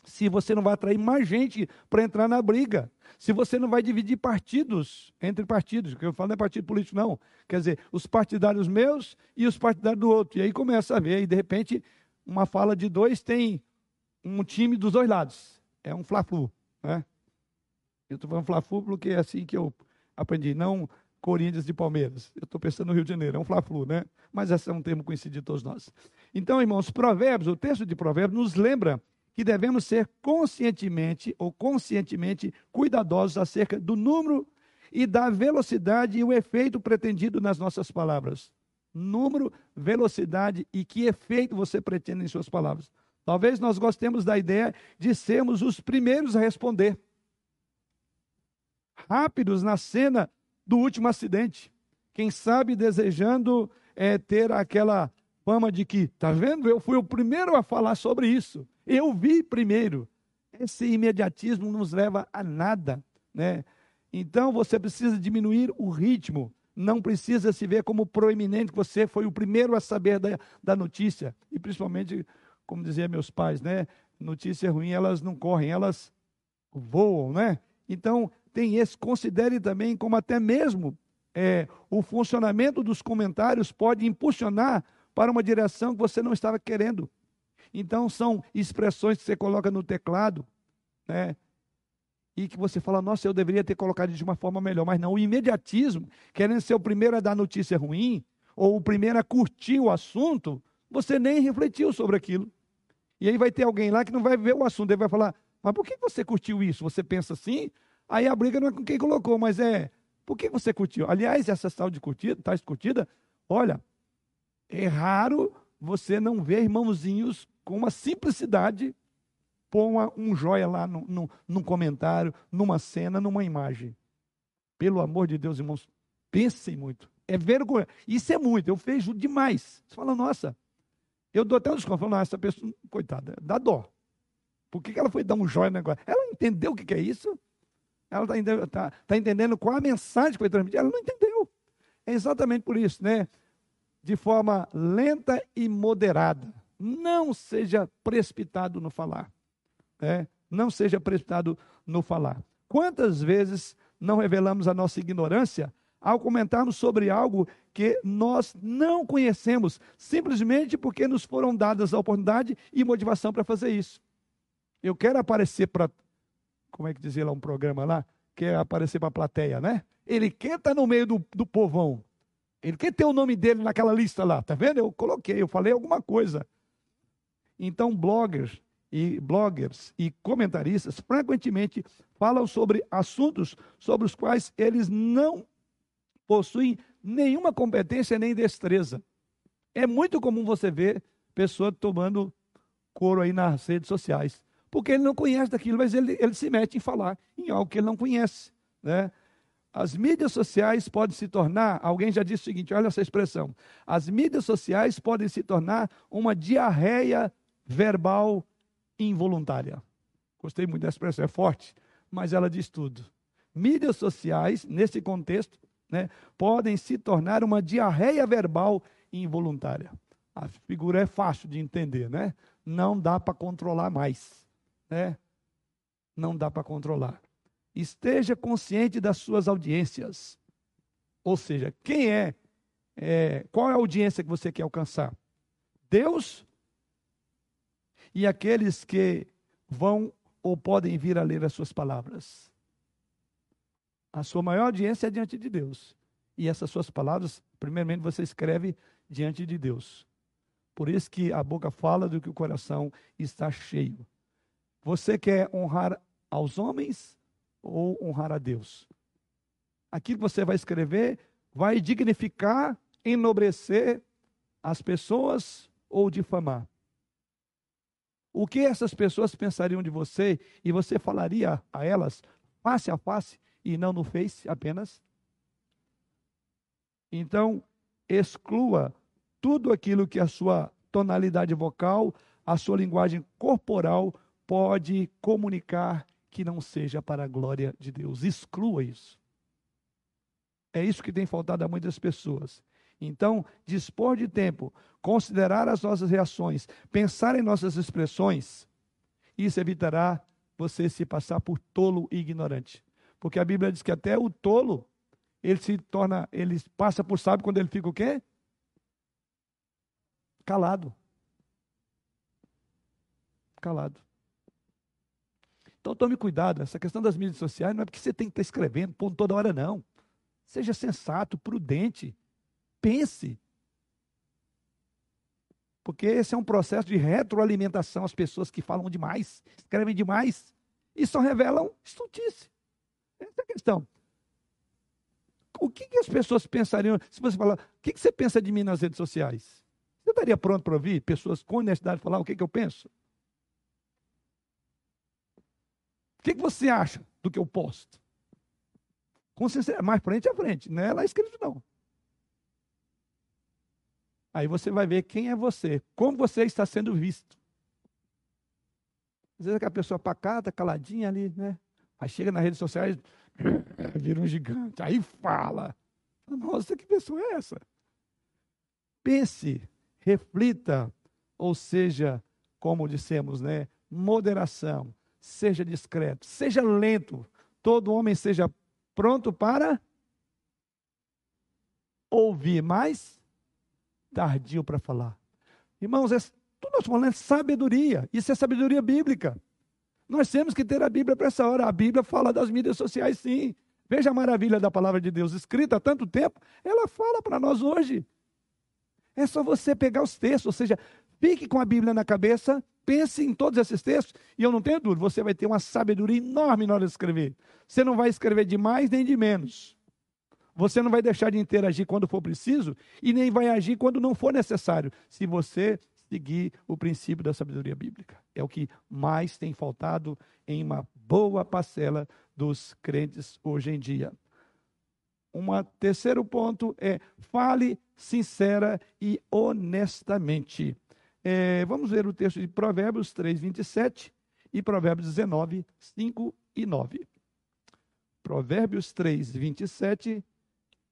Se você não vai atrair mais gente para entrar na briga. Se você não vai dividir partidos entre partidos, que eu falo não é partido político, não. Quer dizer, os partidários meus e os partidários do outro. E aí começa a ver, e de repente uma fala de dois tem um time dos dois lados. É um fla-flu, né? Eu estou falando fla-flu porque é assim que eu aprendi, não Corinthians de Palmeiras. Eu estou pensando no Rio de Janeiro, é um fla-flu, né? Mas esse é um termo conhecido de todos nós. Então, irmãos, Provérbios, o texto de Provérbios nos lembra que devemos ser conscientemente ou conscientemente cuidadosos acerca do número e da velocidade e o efeito pretendido nas nossas palavras. Número, velocidade e que efeito você pretende em suas palavras. Talvez nós gostemos da ideia de sermos os primeiros a responder. Rápidos na cena do último acidente. Quem sabe desejando é, ter aquela fama de que, tá vendo? Eu fui o primeiro a falar sobre isso. Eu vi primeiro. Esse imediatismo nos leva a nada, né? Então você precisa diminuir o ritmo. Não precisa se ver como proeminente, que você foi o primeiro a saber da, da notícia. E principalmente, como diziam meus pais, né? Notícia ruim, elas não correm, elas voam, né? Então, tem esse. Considere também como até mesmo é, o funcionamento dos comentários pode impulsionar para uma direção que você não estava querendo. Então, são expressões que você coloca no teclado, né? e que você fala, nossa, eu deveria ter colocado de uma forma melhor, mas não, o imediatismo, querendo ser o primeiro a dar notícia ruim, ou o primeiro a curtir o assunto, você nem refletiu sobre aquilo. E aí vai ter alguém lá que não vai ver o assunto, ele vai falar, mas por que você curtiu isso? Você pensa assim? Aí a briga não é com quem colocou, mas é, por que você curtiu? Aliás, essa tal de curtida, tal de curtida, olha, é raro você não ver irmãozinhos com uma simplicidade Põe um joia lá no, no, num comentário, numa cena, numa imagem. Pelo amor de Deus, irmãos, pensem muito. É vergonha. Isso é muito, eu vejo demais. Você fala, nossa, eu dou até um desconto. Falo, essa pessoa, coitada, dá dó. Por que, que ela foi dar um joia no negócio? Ela entendeu o que, que é isso? Ela está entendendo, tá, tá entendendo qual a mensagem que foi transmitida? Ela não entendeu. É exatamente por isso, né? De forma lenta e moderada. Não seja precipitado no falar. É, não seja precipitado no falar. Quantas vezes não revelamos a nossa ignorância ao comentarmos sobre algo que nós não conhecemos, simplesmente porque nos foram dadas a oportunidade e motivação para fazer isso. Eu quero aparecer para, como é que dizia lá um programa lá, quer aparecer para a plateia, né? Ele quer estar no meio do, do povão. Ele quer ter o nome dele naquela lista lá, tá vendo? Eu coloquei, eu falei alguma coisa. Então, bloggers, e bloggers e comentaristas frequentemente falam sobre assuntos sobre os quais eles não possuem nenhuma competência nem destreza. É muito comum você ver pessoa tomando couro aí nas redes sociais, porque ele não conhece daquilo, mas ele, ele se mete em falar em algo que ele não conhece. Né? As mídias sociais podem se tornar, alguém já disse o seguinte, olha essa expressão, as mídias sociais podem se tornar uma diarreia verbal involuntária. Gostei muito dessa expressão, é forte, mas ela diz tudo. Mídias sociais, nesse contexto, né, podem se tornar uma diarreia verbal involuntária. A figura é fácil de entender, né? Não dá para controlar mais, né? Não dá para controlar. Esteja consciente das suas audiências. Ou seja, quem é, é, qual é a audiência que você quer alcançar? Deus e aqueles que vão ou podem vir a ler as suas palavras. A sua maior audiência é diante de Deus. E essas suas palavras, primeiramente, você escreve diante de Deus. Por isso que a boca fala do que o coração está cheio. Você quer honrar aos homens ou honrar a Deus? Aquilo que você vai escrever vai dignificar, enobrecer as pessoas ou difamar. O que essas pessoas pensariam de você e você falaria a elas face a face e não no face apenas? Então, exclua tudo aquilo que a sua tonalidade vocal, a sua linguagem corporal pode comunicar que não seja para a glória de Deus. Exclua isso. É isso que tem faltado a muitas pessoas. Então, dispor de tempo, considerar as nossas reações, pensar em nossas expressões, isso evitará você se passar por tolo e ignorante. Porque a Bíblia diz que até o tolo, ele se torna, ele passa por sábio quando ele fica o quê? Calado. calado. Então tome cuidado, essa questão das mídias sociais não é porque você tem que estar escrevendo, pondo toda hora, não. Seja sensato, prudente, pense. Porque esse é um processo de retroalimentação às pessoas que falam demais, escrevem demais e só revelam estutice. Essa é a questão. O que, que as pessoas pensariam se você falar, o que, que você pensa de mim nas redes sociais? Você estaria pronto para ouvir pessoas com honestidade falar o que, que eu penso? O que, que você acha do que eu posto? Com sinceridade, mais frente a frente, não é lá escrito não. Aí você vai ver quem é você, como você está sendo visto. Às vezes aquela pessoa pacata, caladinha ali, né? Aí chega nas redes sociais, vira um gigante, aí fala. Nossa, que pessoa é essa? Pense, reflita, ou seja, como dissemos, né? Moderação, seja discreto, seja lento, todo homem seja pronto para ouvir, mas tardio para falar. Irmãos, tudo nós falando é sabedoria, isso é sabedoria bíblica. Nós temos que ter a Bíblia para essa hora. A Bíblia fala das mídias sociais, sim. Veja a maravilha da palavra de Deus escrita há tanto tempo, ela fala para nós hoje. É só você pegar os textos, ou seja, fique com a Bíblia na cabeça Pense em todos esses textos e eu não tenho dúvida, você vai ter uma sabedoria enorme na hora de escrever. Você não vai escrever de mais nem de menos. Você não vai deixar de interagir quando for preciso e nem vai agir quando não for necessário, se você seguir o princípio da sabedoria bíblica. É o que mais tem faltado em uma boa parcela dos crentes hoje em dia. Um terceiro ponto é fale sincera e honestamente. É, vamos ver o texto de Provérbios 3, 27 e Provérbios 19, 5 e 9. Provérbios 3, 27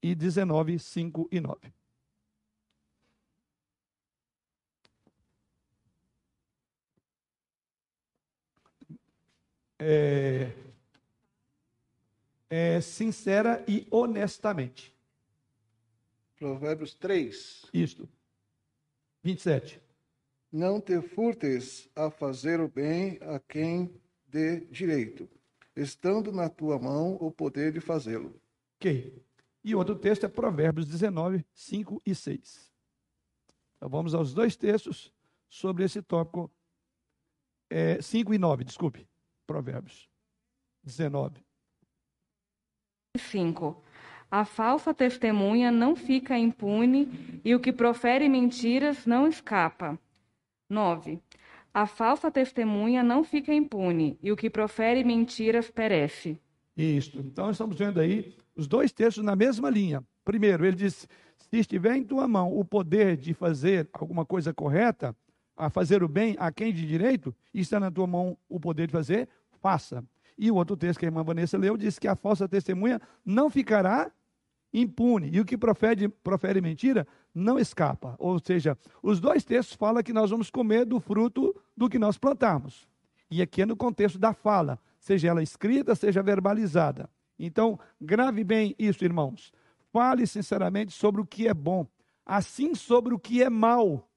e 19, 5 e 9. É, é, sincera e honestamente. Provérbios 3. Isto. 27. Não te furtes a fazer o bem a quem dê direito, estando na tua mão o poder de fazê-lo. Ok. E outro texto é Provérbios 19, 5 e 6. Então vamos aos dois textos sobre esse tópico. É, 5 e 9, desculpe. Provérbios 19. 5. A falsa testemunha não fica impune e o que profere mentiras não escapa. 9. A falsa testemunha não fica impune, e o que profere mentiras perece. Isso. Então, estamos vendo aí os dois textos na mesma linha. Primeiro, ele diz: se estiver em tua mão o poder de fazer alguma coisa correta, a fazer o bem a quem de direito, e está na tua mão o poder de fazer, faça. E o outro texto que a irmã Vanessa leu diz que a falsa testemunha não ficará impune. E o que profere, profere mentira não escapa. Ou seja, os dois textos falam que nós vamos comer do fruto do que nós plantamos. E aqui é no contexto da fala, seja ela escrita, seja verbalizada. Então, grave bem isso, irmãos. Fale sinceramente sobre o que é bom, assim sobre o que é mal.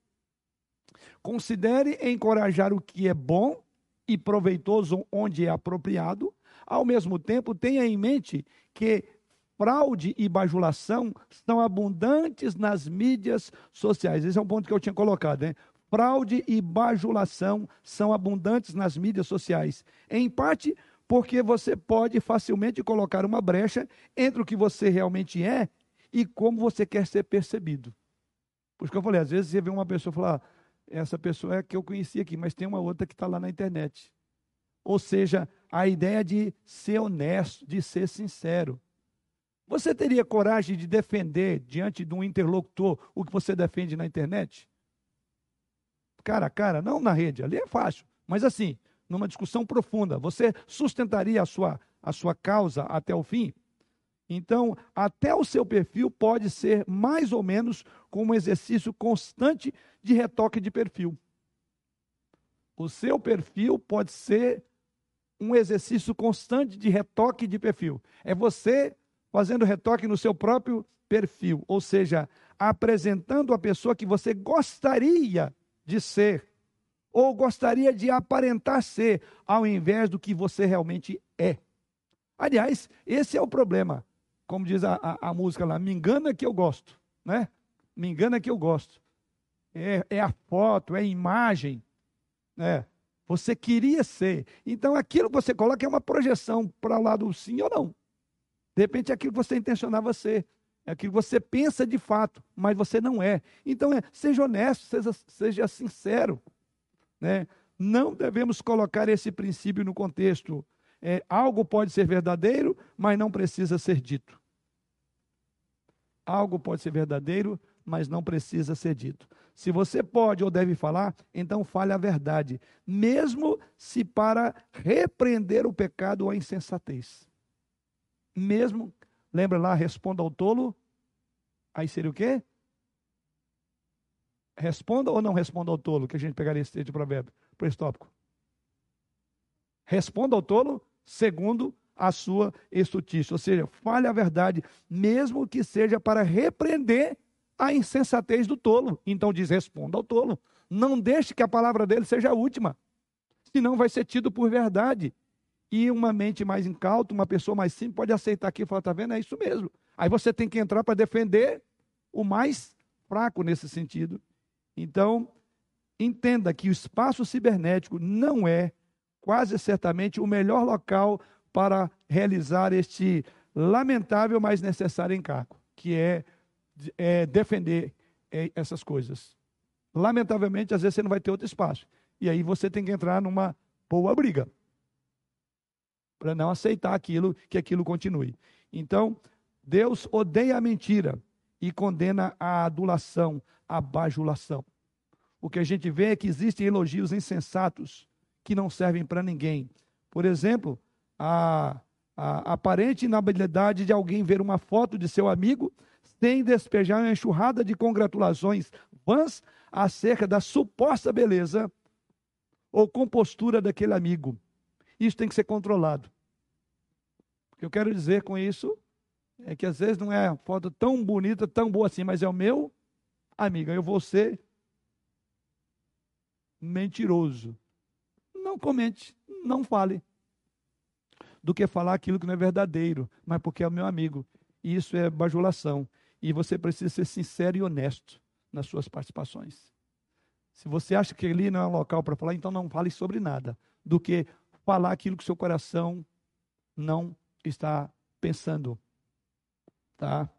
Considere encorajar o que é bom e proveitoso onde é apropriado. Ao mesmo tempo, tenha em mente que fraude e bajulação são abundantes nas mídias sociais. Esse é um ponto que eu tinha colocado, né? Fraude e bajulação são abundantes nas mídias sociais. Em parte porque você pode facilmente colocar uma brecha entre o que você realmente é e como você quer ser percebido. Por isso que eu falei, às vezes você vê uma pessoa falar, essa pessoa é que eu conheci aqui, mas tem uma outra que está lá na internet. Ou seja, a ideia de ser honesto, de ser sincero. Você teria coragem de defender diante de um interlocutor o que você defende na internet? Cara a cara, não na rede, ali é fácil. Mas assim, numa discussão profunda, você sustentaria a sua, a sua causa até o fim? Então, até o seu perfil pode ser mais ou menos como um exercício constante de retoque de perfil. O seu perfil pode ser um exercício constante de retoque de perfil. É você fazendo retoque no seu próprio perfil, ou seja, apresentando a pessoa que você gostaria de ser ou gostaria de aparentar ser, ao invés do que você realmente é. Aliás, esse é o problema. Como diz a, a, a música lá, me engana que eu gosto, né? Me engana que eu gosto. É, é a foto, é a imagem, né? Você queria ser. Então, aquilo que você coloca é uma projeção para lá do sim ou não. De repente, é aquilo que você intencionava ser. É aquilo que você pensa de fato, mas você não é. Então, é, seja honesto, seja, seja sincero. Né? Não devemos colocar esse princípio no contexto. É, algo pode ser verdadeiro, mas não precisa ser dito. Algo pode ser verdadeiro, mas não precisa ser dito. Se você pode ou deve falar, então fale a verdade, mesmo se para repreender o pecado ou a insensatez. Mesmo, lembra lá, responda ao tolo, aí seria o quê? Responda ou não responda ao tolo, que a gente pegaria esse texto de provérbio, por esse tópico. Responda ao tolo segundo a sua estutice. Ou seja, fale a verdade, mesmo que seja para repreender a insensatez do tolo. Então diz: responda ao tolo. Não deixe que a palavra dele seja a última, senão vai ser tido por verdade. E uma mente mais incauta, uma pessoa mais simples, pode aceitar aquilo e falar: está vendo? É isso mesmo. Aí você tem que entrar para defender o mais fraco nesse sentido. Então, entenda que o espaço cibernético não é, quase certamente, o melhor local para realizar este lamentável, mas necessário encargo, que é, é defender é, essas coisas. Lamentavelmente, às vezes você não vai ter outro espaço. E aí você tem que entrar numa boa briga para não aceitar aquilo, que aquilo continue. Então, Deus odeia a mentira e condena a adulação, a bajulação. O que a gente vê é que existem elogios insensatos que não servem para ninguém. Por exemplo, a, a aparente inabilidade de alguém ver uma foto de seu amigo sem despejar uma enxurrada de congratulações vãs acerca da suposta beleza ou compostura daquele amigo. Isso tem que ser controlado. O que eu quero dizer com isso é que às vezes não é foto tão bonita, tão boa assim, mas é o meu amigo. Eu vou ser mentiroso. Não comente, não fale. Do que falar aquilo que não é verdadeiro, mas porque é o meu amigo. Isso é bajulação. E você precisa ser sincero e honesto nas suas participações. Se você acha que ali não é um local para falar, então não fale sobre nada. Do que falar aquilo que seu coração não está pensando. Tá?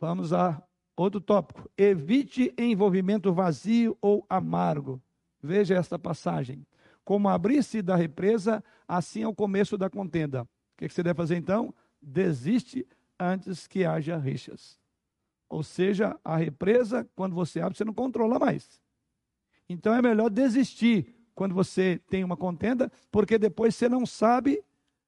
Vamos a outro tópico. Evite envolvimento vazio ou amargo. Veja esta passagem. Como abrir-se da represa, assim é o começo da contenda. O que você deve fazer então? Desiste antes que haja rixas. Ou seja, a represa, quando você abre, você não controla mais. Então é melhor desistir quando você tem uma contenda, porque depois você não sabe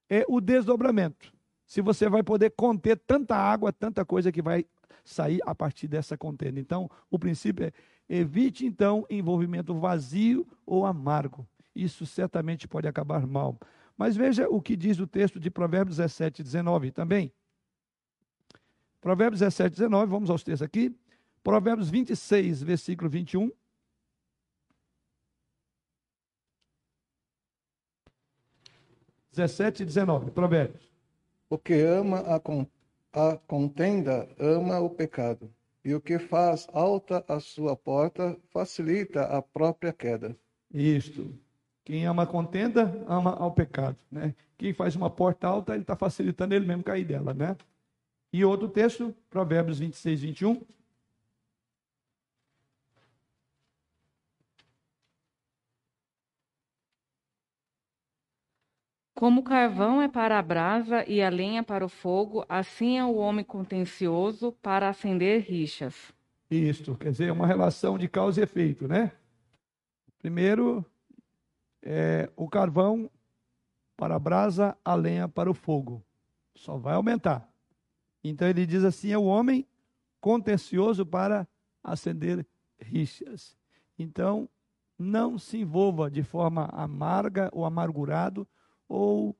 é, o desdobramento. Se você vai poder conter tanta água, tanta coisa que vai sair a partir dessa contenda. Então, o princípio é evite então envolvimento vazio ou amargo. Isso certamente pode acabar mal. Mas veja o que diz o texto de Provérbios 17, 19 também. Provérbios 17, 19, vamos aos textos aqui. Provérbios 26, versículo 21. Dezessete e 19, Provérbios. O que ama a, a contenda ama o pecado, e o que faz alta a sua porta facilita a própria queda. Isto. Quem ama a contenda, ama ao pecado. Né? Quem faz uma porta alta, ele está facilitando ele mesmo cair dela. Né? E outro texto, Provérbios 26, 21. Como o carvão é para a brasa e a lenha para o fogo, assim é o homem contencioso para acender rixas. Isto, quer dizer, é uma relação de causa e efeito, né? Primeiro, é, o carvão para a brasa, a lenha para o fogo. Só vai aumentar. Então ele diz assim: é o homem contencioso para acender rixas. Então, não se envolva de forma amarga ou amargurado ou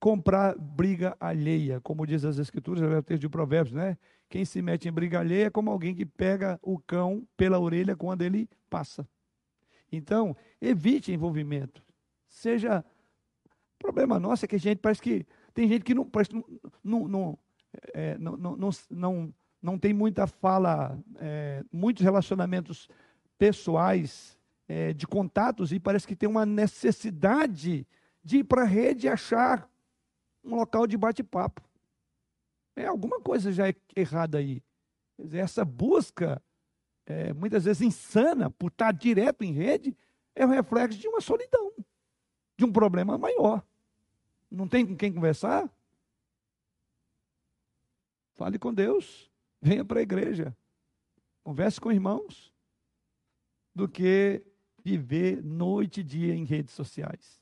comprar briga alheia, como diz as escrituras, é o texto de provérbios, né? Quem se mete em briga alheia é como alguém que pega o cão pela orelha quando ele passa. Então, evite envolvimento. Seja. O problema nosso é que a gente parece que. Tem gente que não, parece, não, não, não, é, não, não, não, não, tem muita fala, é, muitos relacionamentos pessoais, é, de contatos, e parece que tem uma necessidade de ir para a rede e achar um local de bate-papo. É alguma coisa já é errada aí. Essa busca, é, muitas vezes insana, por estar direto em rede, é o reflexo de uma solidão, de um problema maior. Não tem com quem conversar? Fale com Deus, venha para a igreja, converse com irmãos, do que viver noite e dia em redes sociais.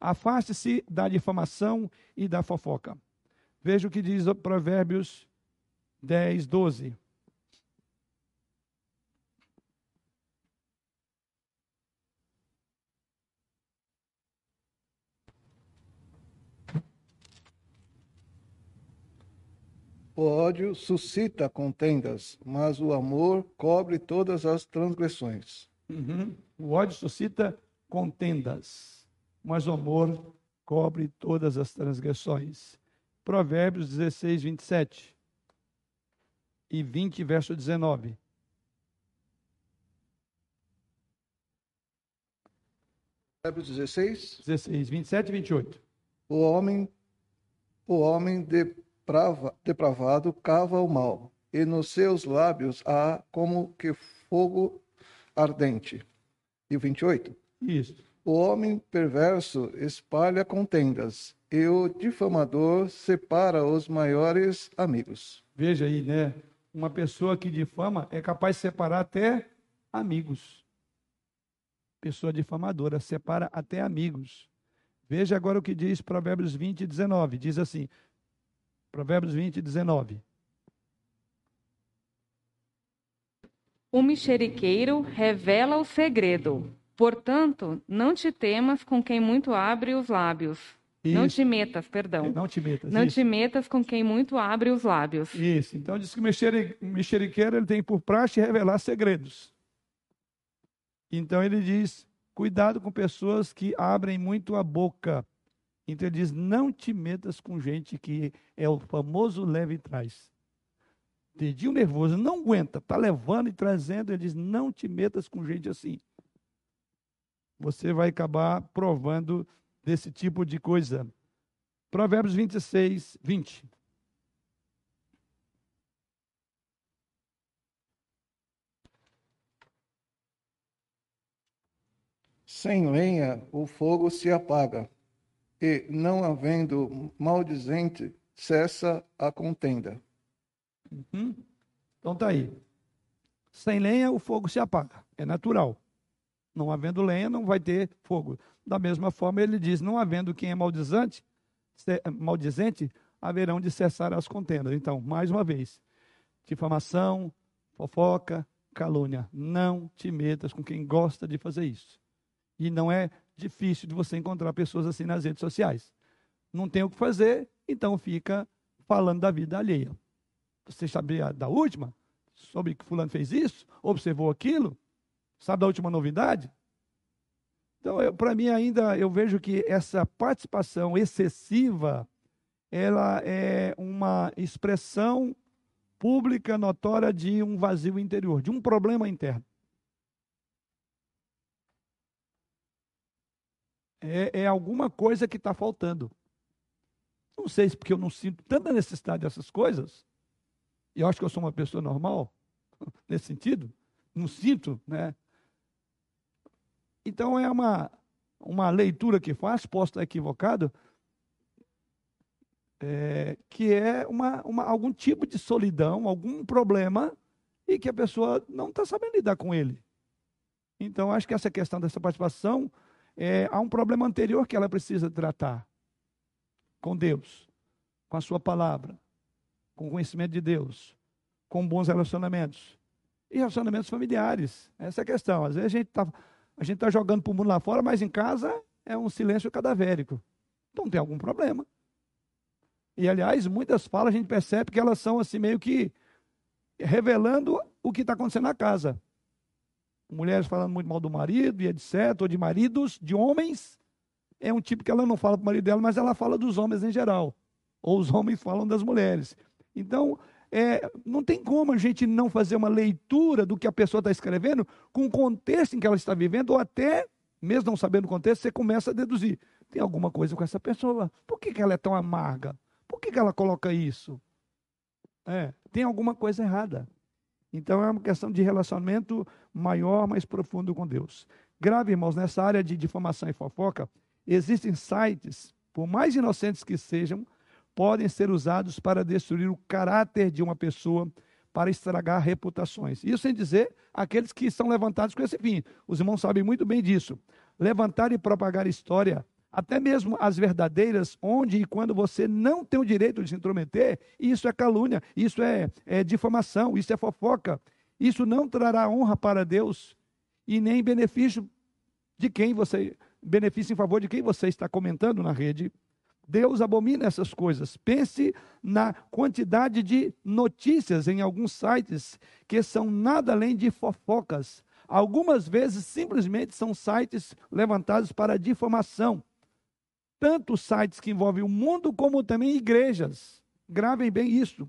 Afaste-se da difamação e da fofoca. Veja o que diz Provérbios 10, 12. O ódio suscita contendas, mas o amor cobre todas as transgressões. Uhum. O ódio suscita contendas, mas o amor cobre todas as transgressões. Provérbios 16, 27 e 20, verso 19. Provérbios 16, 16, 27 e 28. O homem, o homem deprava, depravado cava o mal, e nos seus lábios há como que fogo ardente. E o 28? Isso. O homem perverso espalha contendas, e o difamador separa os maiores amigos. Veja aí, né? Uma pessoa que difama é capaz de separar até amigos. Pessoa difamadora separa até amigos. Veja agora o que diz Provérbios 20, 19. Diz assim: Provérbios 20, 19. O mexeriqueiro revela o segredo. Portanto, não te temas com quem muito abre os lábios. Isso. Não te metas, perdão. Não te metas. Não isso. te metas com quem muito abre os lábios. Isso. Então diz que o mexeri- o mexeriqueiro ele tem por praxe revelar segredos. Então ele diz: cuidado com pessoas que abrem muito a boca. Então ele diz: não te metas com gente que é o famoso leve e traz. Dedinho nervoso, não aguenta, tá levando e trazendo. Ele diz: não te metas com gente assim. Você vai acabar provando desse tipo de coisa. Provérbios 26, 20. Sem lenha, o fogo se apaga, e não havendo maldizente, cessa a contenda. Uhum. Então tá aí. Sem lenha, o fogo se apaga. É natural. Não havendo lenha, não vai ter fogo. Da mesma forma, ele diz: não havendo quem é maldizante, se- maldizente, haverão de cessar as contendas. Então, mais uma vez, difamação, fofoca, calúnia. Não te metas com quem gosta de fazer isso. E não é difícil de você encontrar pessoas assim nas redes sociais. Não tem o que fazer, então fica falando da vida alheia. Você sabia da última? Soube que fulano fez isso? Observou aquilo? Sabe da última novidade? Então, para mim ainda, eu vejo que essa participação excessiva, ela é uma expressão pública notória de um vazio interior, de um problema interno. É, é alguma coisa que está faltando. Não sei se porque eu não sinto tanta necessidade dessas coisas, e eu acho que eu sou uma pessoa normal, nesse sentido, não sinto, né? Então é uma, uma leitura que faz, posso estar equivocado, é, que é uma, uma, algum tipo de solidão, algum problema, e que a pessoa não está sabendo lidar com ele. Então, acho que essa questão dessa participação, é, há um problema anterior que ela precisa tratar com Deus, com a sua palavra, com o conhecimento de Deus, com bons relacionamentos. E relacionamentos familiares. Essa é a questão. Às vezes a gente está a gente tá jogando para o mundo lá fora, mas em casa é um silêncio cadavérico. Então tem algum problema. E, aliás, muitas falas a gente percebe que elas são assim meio que revelando o que está acontecendo na casa. Mulheres falando muito mal do marido e etc., ou de maridos, de homens. É um tipo que ela não fala para o marido dela, mas ela fala dos homens em geral. Ou os homens falam das mulheres. Então, é, não tem como a gente não fazer uma leitura do que a pessoa está escrevendo com o contexto em que ela está vivendo, ou até, mesmo não sabendo o contexto, você começa a deduzir. Tem alguma coisa com essa pessoa. Por que, que ela é tão amarga? Por que, que ela coloca isso? É, tem alguma coisa errada. Então é uma questão de relacionamento maior, mais profundo com Deus. Grave, irmãos, nessa área de difamação e fofoca, existem sites, por mais inocentes que sejam, podem ser usados para destruir o caráter de uma pessoa, para estragar reputações. Isso sem dizer aqueles que são levantados com esse fim. Os irmãos sabem muito bem disso. Levantar e propagar história até mesmo as verdadeiras, onde e quando você não tem o direito de se intrometer, isso é calúnia, isso é, é difamação, isso é fofoca. Isso não trará honra para Deus e nem benefício de quem você, benefício em favor de quem você está comentando na rede. Deus abomina essas coisas. Pense na quantidade de notícias em alguns sites que são nada além de fofocas. Algumas vezes simplesmente são sites levantados para difamação tanto sites que envolvem o mundo como também igrejas. Gravem bem isso.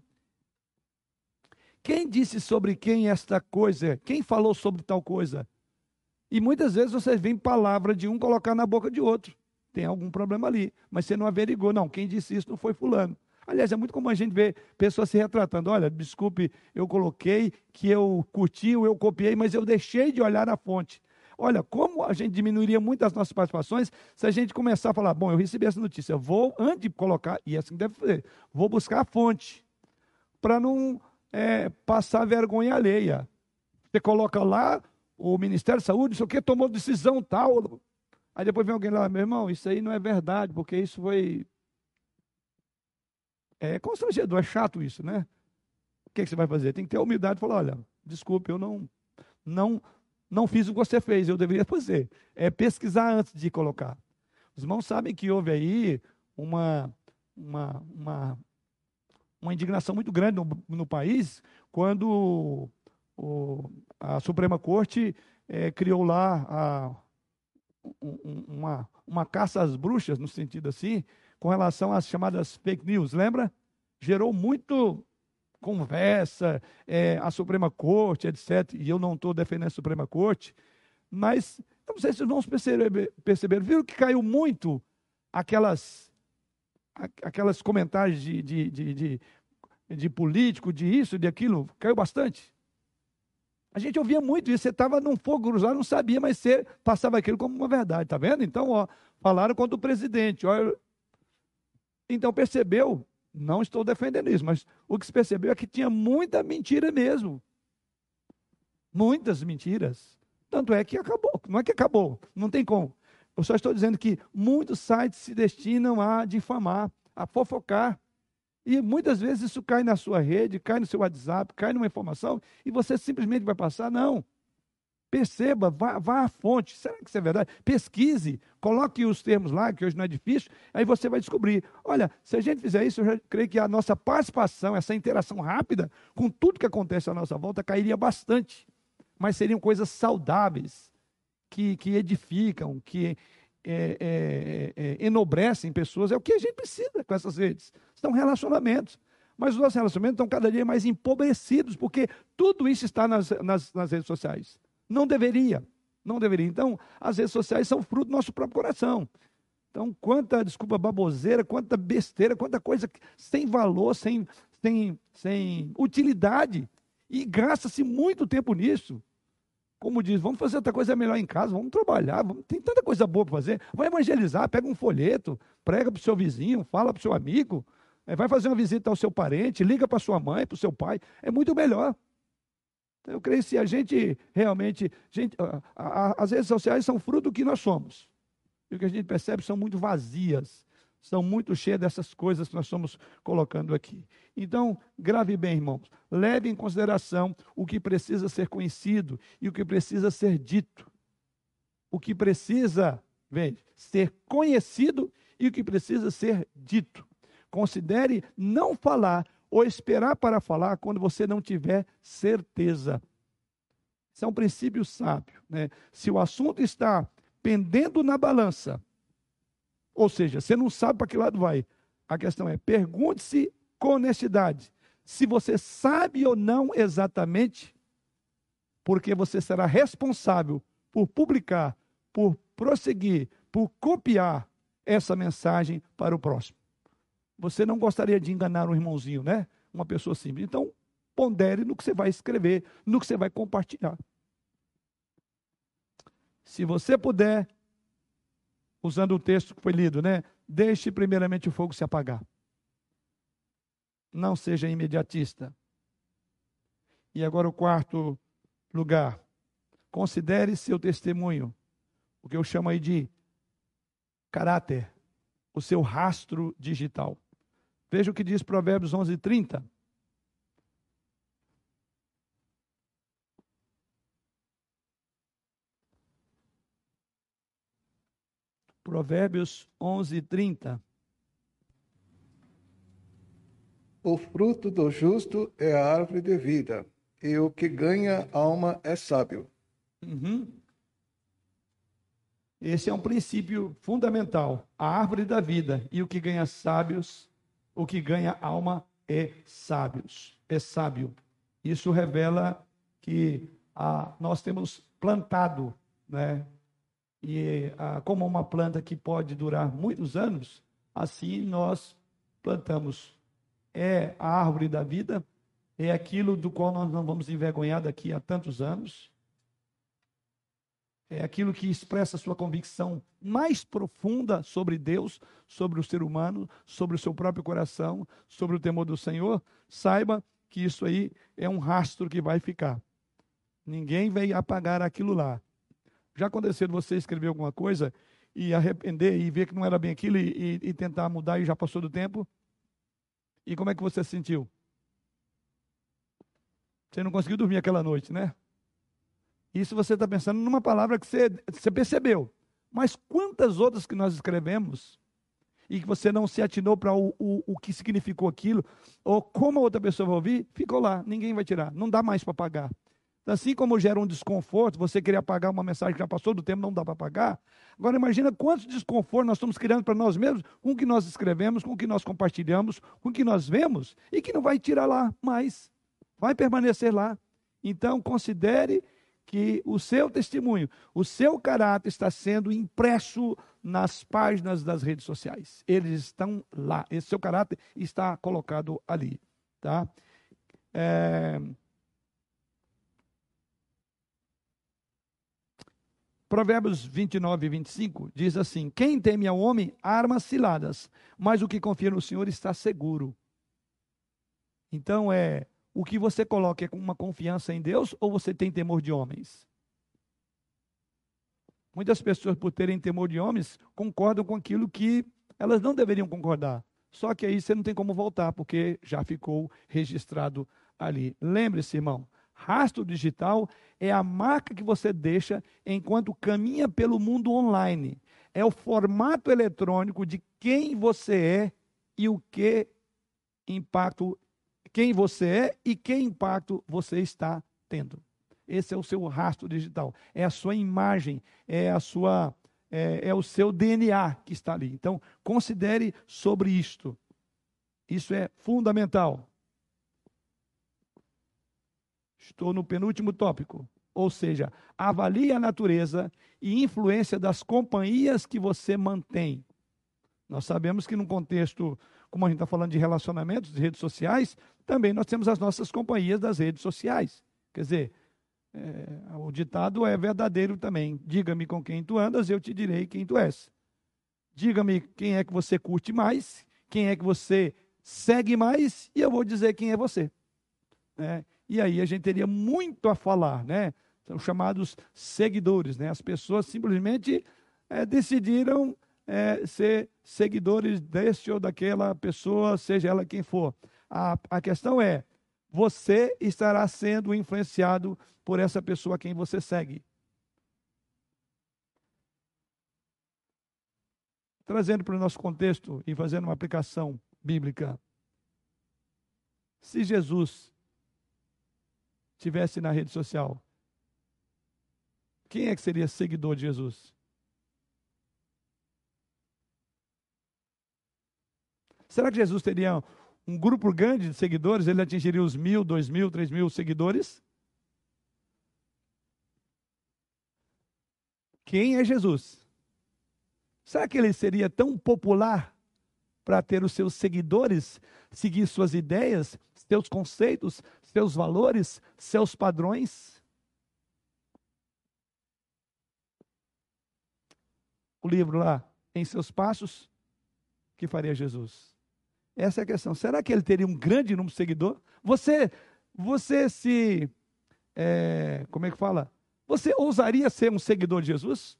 Quem disse sobre quem esta coisa? Quem falou sobre tal coisa? E muitas vezes vocês veem palavra de um colocar na boca de outro. Tem algum problema ali. Mas você não averigou. Não, quem disse isso não foi fulano. Aliás, é muito comum a gente ver pessoas se retratando. Olha, desculpe, eu coloquei que eu curti, eu copiei, mas eu deixei de olhar a fonte. Olha, como a gente diminuiria muito as nossas participações se a gente começar a falar, bom, eu recebi essa notícia, vou, antes de colocar, e assim deve fazer, vou buscar a fonte, para não é, passar vergonha alheia. Você coloca lá, o Ministério da Saúde, isso aqui tomou decisão tal. Aí depois vem alguém lá, meu irmão, isso aí não é verdade, porque isso foi. É constrangedor, é chato isso, né? O que, que você vai fazer? Tem que ter humildade e falar: olha, desculpe, eu não, não, não fiz o que você fez, eu deveria fazer. É pesquisar antes de colocar. Os irmãos sabem que houve aí uma, uma, uma, uma indignação muito grande no, no país quando o, a Suprema Corte é, criou lá a, uma, uma caça às bruxas, no sentido assim, com relação às chamadas fake news, lembra? Gerou muito conversa, é, a Suprema Corte, etc. E eu não estou defendendo a Suprema Corte, mas não sei se os irmãos perceberam, viram que caiu muito aquelas, aquelas comentários de, de, de, de, de político, de isso, de aquilo, caiu bastante. A gente ouvia muito isso, você estava num fogo cruzado, não sabia, mas você passava aquilo como uma verdade, tá vendo? Então, ó, falaram contra o presidente. Ó, então percebeu não estou defendendo isso, mas o que se percebeu é que tinha muita mentira mesmo. Muitas mentiras. Tanto é que acabou. Não é que acabou, não tem como. Eu só estou dizendo que muitos sites se destinam a difamar, a fofocar. E muitas vezes isso cai na sua rede, cai no seu WhatsApp, cai numa informação e você simplesmente vai passar. Não. Perceba, vá, vá à fonte. Será que isso é verdade? Pesquise, coloque os termos lá, que hoje não é difícil, aí você vai descobrir. Olha, se a gente fizer isso, eu já creio que a nossa participação, essa interação rápida com tudo que acontece à nossa volta, cairia bastante. Mas seriam coisas saudáveis, que, que edificam, que é, é, é, enobrecem pessoas. É o que a gente precisa com essas redes. São relacionamentos. Mas os nossos relacionamentos estão cada dia mais empobrecidos, porque tudo isso está nas, nas, nas redes sociais. Não deveria. Não deveria. Então, as redes sociais são fruto do nosso próprio coração. Então, quanta, desculpa, baboseira, quanta besteira, quanta coisa sem valor, sem, sem, sem utilidade. E gasta-se muito tempo nisso. Como diz, vamos fazer outra coisa melhor em casa, vamos trabalhar, vamos, tem tanta coisa boa para fazer. Vai evangelizar, pega um folheto, prega para o seu vizinho, fala para o seu amigo, é, vai fazer uma visita ao seu parente, liga para sua mãe, para o seu pai. É muito melhor. Então, eu creio que se a gente realmente. Gente, a, a, as redes sociais são fruto do que nós somos. E o que a gente percebe são muito vazias, são muito cheias dessas coisas que nós estamos colocando aqui. Então, grave bem, irmãos. Leve em consideração o que precisa ser conhecido e o que precisa ser dito. O que precisa, ser conhecido e o que precisa ser dito. Considere não falar ou esperar para falar quando você não tiver certeza. Isso é um princípio sábio. Né? Se o assunto está pendendo na balança, ou seja, você não sabe para que lado vai, a questão é: pergunte-se com honestidade se você sabe ou não exatamente, porque você será responsável por publicar, por prosseguir, por copiar essa mensagem para o próximo. Você não gostaria de enganar um irmãozinho, né? Uma pessoa simples. Então, pondere no que você vai escrever, no que você vai compartilhar. Se você puder, usando o texto que foi lido, né? Deixe primeiramente o fogo se apagar. Não seja imediatista. E agora o quarto lugar. Considere seu testemunho, o que eu chamo aí de caráter, o seu rastro digital. Veja o que diz Provérbios 11, Provérbios 11, 30. O fruto do justo é a árvore de vida, e o que ganha alma é sábio. Uhum. Esse é um princípio fundamental. A árvore da vida e o que ganha sábios, o que ganha alma é sábios, é sábio. Isso revela que ah, nós temos plantado, né? E ah, como uma planta que pode durar muitos anos, assim nós plantamos. É a árvore da vida, é aquilo do qual nós não vamos envergonhar daqui a tantos anos. É aquilo que expressa sua convicção mais profunda sobre Deus, sobre o ser humano, sobre o seu próprio coração, sobre o temor do Senhor. Saiba que isso aí é um rastro que vai ficar. Ninguém vai apagar aquilo lá. Já aconteceu de você escrever alguma coisa e arrepender e ver que não era bem aquilo e, e, e tentar mudar e já passou do tempo? E como é que você se sentiu? Você não conseguiu dormir aquela noite, né? Isso você está pensando numa palavra que você, você percebeu. Mas quantas outras que nós escrevemos e que você não se atinou para o, o, o que significou aquilo, ou como a outra pessoa vai ouvir, ficou lá, ninguém vai tirar, não dá mais para pagar. Assim como gera um desconforto, você querer apagar uma mensagem que já passou do tempo, não dá para pagar. Agora imagina quantos desconfortos nós estamos criando para nós mesmos com o que nós escrevemos, com o que nós compartilhamos, com o que nós vemos, e que não vai tirar lá mais. Vai permanecer lá. Então considere que o seu testemunho, o seu caráter está sendo impresso nas páginas das redes sociais. Eles estão lá. Esse seu caráter está colocado ali. Tá? É... Provérbios 29 e 25 diz assim: Quem teme ao homem, armas ciladas, mas o que confia no Senhor está seguro. Então é o que você coloca é uma confiança em Deus ou você tem temor de homens? Muitas pessoas, por terem temor de homens, concordam com aquilo que elas não deveriam concordar. Só que aí você não tem como voltar, porque já ficou registrado ali. Lembre-se, irmão, Rastro digital é a marca que você deixa enquanto caminha pelo mundo online. É o formato eletrônico de quem você é e o que impacto quem você é e que impacto você está tendo. Esse é o seu rastro digital, é a sua imagem, é a sua é, é o seu DNA que está ali. Então, considere sobre isto. Isso é fundamental. Estou no penúltimo tópico. Ou seja, avalie a natureza e influência das companhias que você mantém. Nós sabemos que, num contexto, como a gente está falando de relacionamentos, de redes sociais, também nós temos as nossas companhias das redes sociais. Quer dizer, é, o ditado é verdadeiro também. Diga-me com quem tu andas, eu te direi quem tu és. Diga-me quem é que você curte mais, quem é que você segue mais, e eu vou dizer quem é você. É, e aí a gente teria muito a falar, né? São chamados seguidores, né? As pessoas simplesmente é, decidiram é, ser seguidores deste ou daquela pessoa, seja ela quem for. A, a questão é: você estará sendo influenciado por essa pessoa a quem você segue. Trazendo para o nosso contexto e fazendo uma aplicação bíblica. Se Jesus tivesse na rede social, quem é que seria seguidor de Jesus? Será que Jesus teria um grupo grande de seguidores? Ele atingiria os mil, dois mil, três mil seguidores? Quem é Jesus? Será que ele seria tão popular para ter os seus seguidores seguir suas ideias, seus conceitos, seus valores, seus padrões? O livro lá, em seus passos, que faria Jesus? Essa é a questão. Será que ele teria um grande número de seguidores? Você, você se, é, como é que fala? Você ousaria ser um seguidor de Jesus?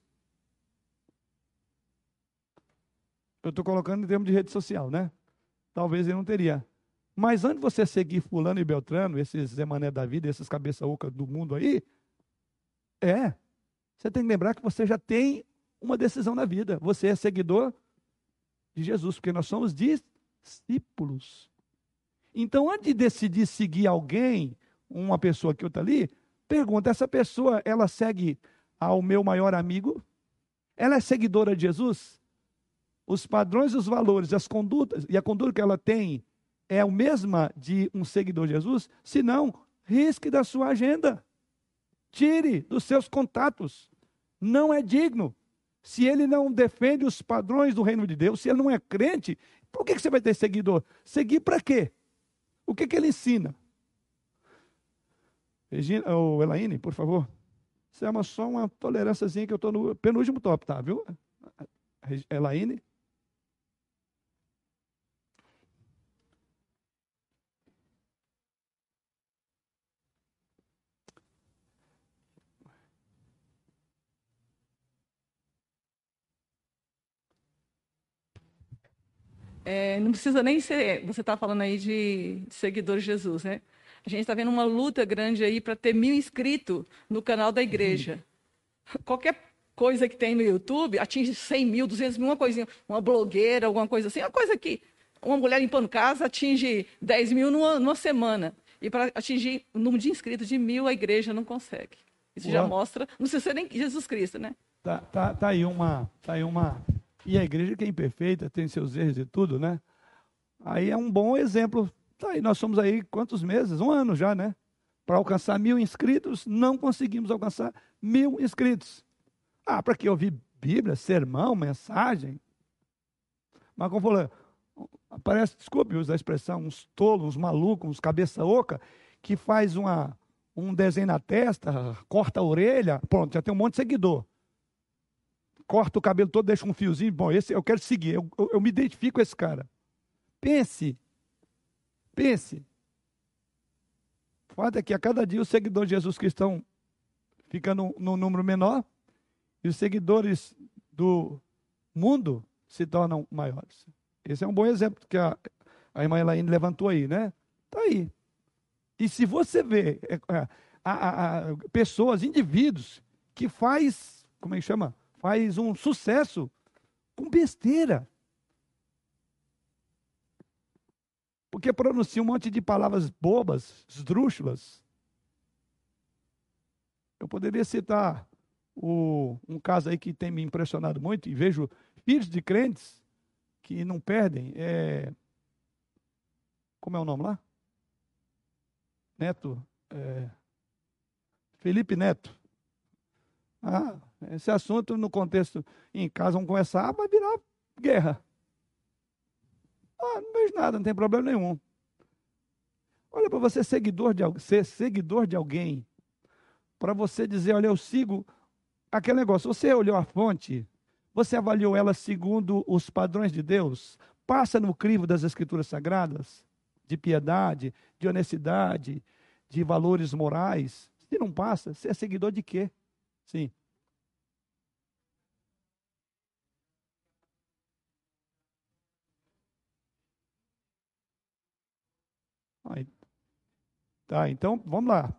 Eu estou colocando em termos de rede social, né? Talvez ele não teria. Mas antes de você seguir fulano e beltrano, esses Zé Mané da vida, esses cabeça oca do mundo aí, é, você tem que lembrar que você já tem uma decisão na vida. Você é seguidor de Jesus, porque nós somos discípulos. Então, antes de decidir seguir alguém, uma pessoa que outra ali, pergunta: essa pessoa, ela segue ao meu maior amigo? Ela é seguidora de Jesus? os padrões, os valores, as condutas e a conduta que ela tem é a mesma de um seguidor de Jesus? Se não, risque da sua agenda. Tire dos seus contatos. Não é digno. Se ele não defende os padrões do reino de Deus, se ele não é crente, por que você vai ter seguidor? Seguir para quê? O que, que ele ensina? Regina, ou Elaine, por favor. Isso é uma, só uma tolerânciazinha que eu estou no penúltimo top, tá? Viu? Elaine. É, não precisa nem ser. Você está falando aí de, de seguidores de Jesus, né? A gente está vendo uma luta grande aí para ter mil inscritos no canal da igreja. Qualquer coisa que tem no YouTube atinge 100 mil, 200 mil, uma coisinha, uma blogueira, alguma coisa assim, uma coisa que uma mulher limpando casa atinge 10 mil numa, numa semana. E para atingir o número de inscritos de mil, a igreja não consegue. Isso Ué. já mostra, não precisa ser nem Jesus Cristo, né? Tá, tá, tá aí uma, tá aí uma e a igreja que é imperfeita, tem seus erros e tudo, né? Aí é um bom exemplo. Tá aí, nós somos aí quantos meses? Um ano já, né? Para alcançar mil inscritos, não conseguimos alcançar mil inscritos. Ah, para que ouvir Bíblia, sermão, mensagem? Mas como falou, aparece, desculpe usar a expressão, uns tolos, uns malucos, uns cabeça oca, que faz uma, um desenho na testa, corta a orelha, pronto, já tem um monte de seguidor corta o cabelo todo, deixa um fiozinho. Bom, esse eu quero seguir, eu, eu, eu me identifico com esse cara. Pense, pense. O fato é que a cada dia os seguidores de Jesus Cristo estão ficando num número menor e os seguidores do mundo se tornam maiores. Esse é um bom exemplo que a, a irmã Elaine levantou aí, né? Está aí. E se você vê é, é, a, a, pessoas, indivíduos, que faz, como é que chama? Faz um sucesso com besteira. Porque pronuncia um monte de palavras bobas, esdrúxulas. Eu poderia citar o, um caso aí que tem me impressionado muito, e vejo filhos de crentes que não perdem. É, como é o nome lá? Neto. É, Felipe Neto. Ah, esse assunto, no contexto em casa, vão começar, vai virar guerra. Ah, não vejo nada, não tem problema nenhum. Olha, para você seguidor de, ser seguidor de alguém, para você dizer, olha, eu sigo aquele negócio. Você olhou a fonte, você avaliou ela segundo os padrões de Deus, passa no crivo das Escrituras Sagradas, de piedade, de honestidade, de valores morais. Se não passa, você é seguidor de quê? Sim. Tá, então vamos lá.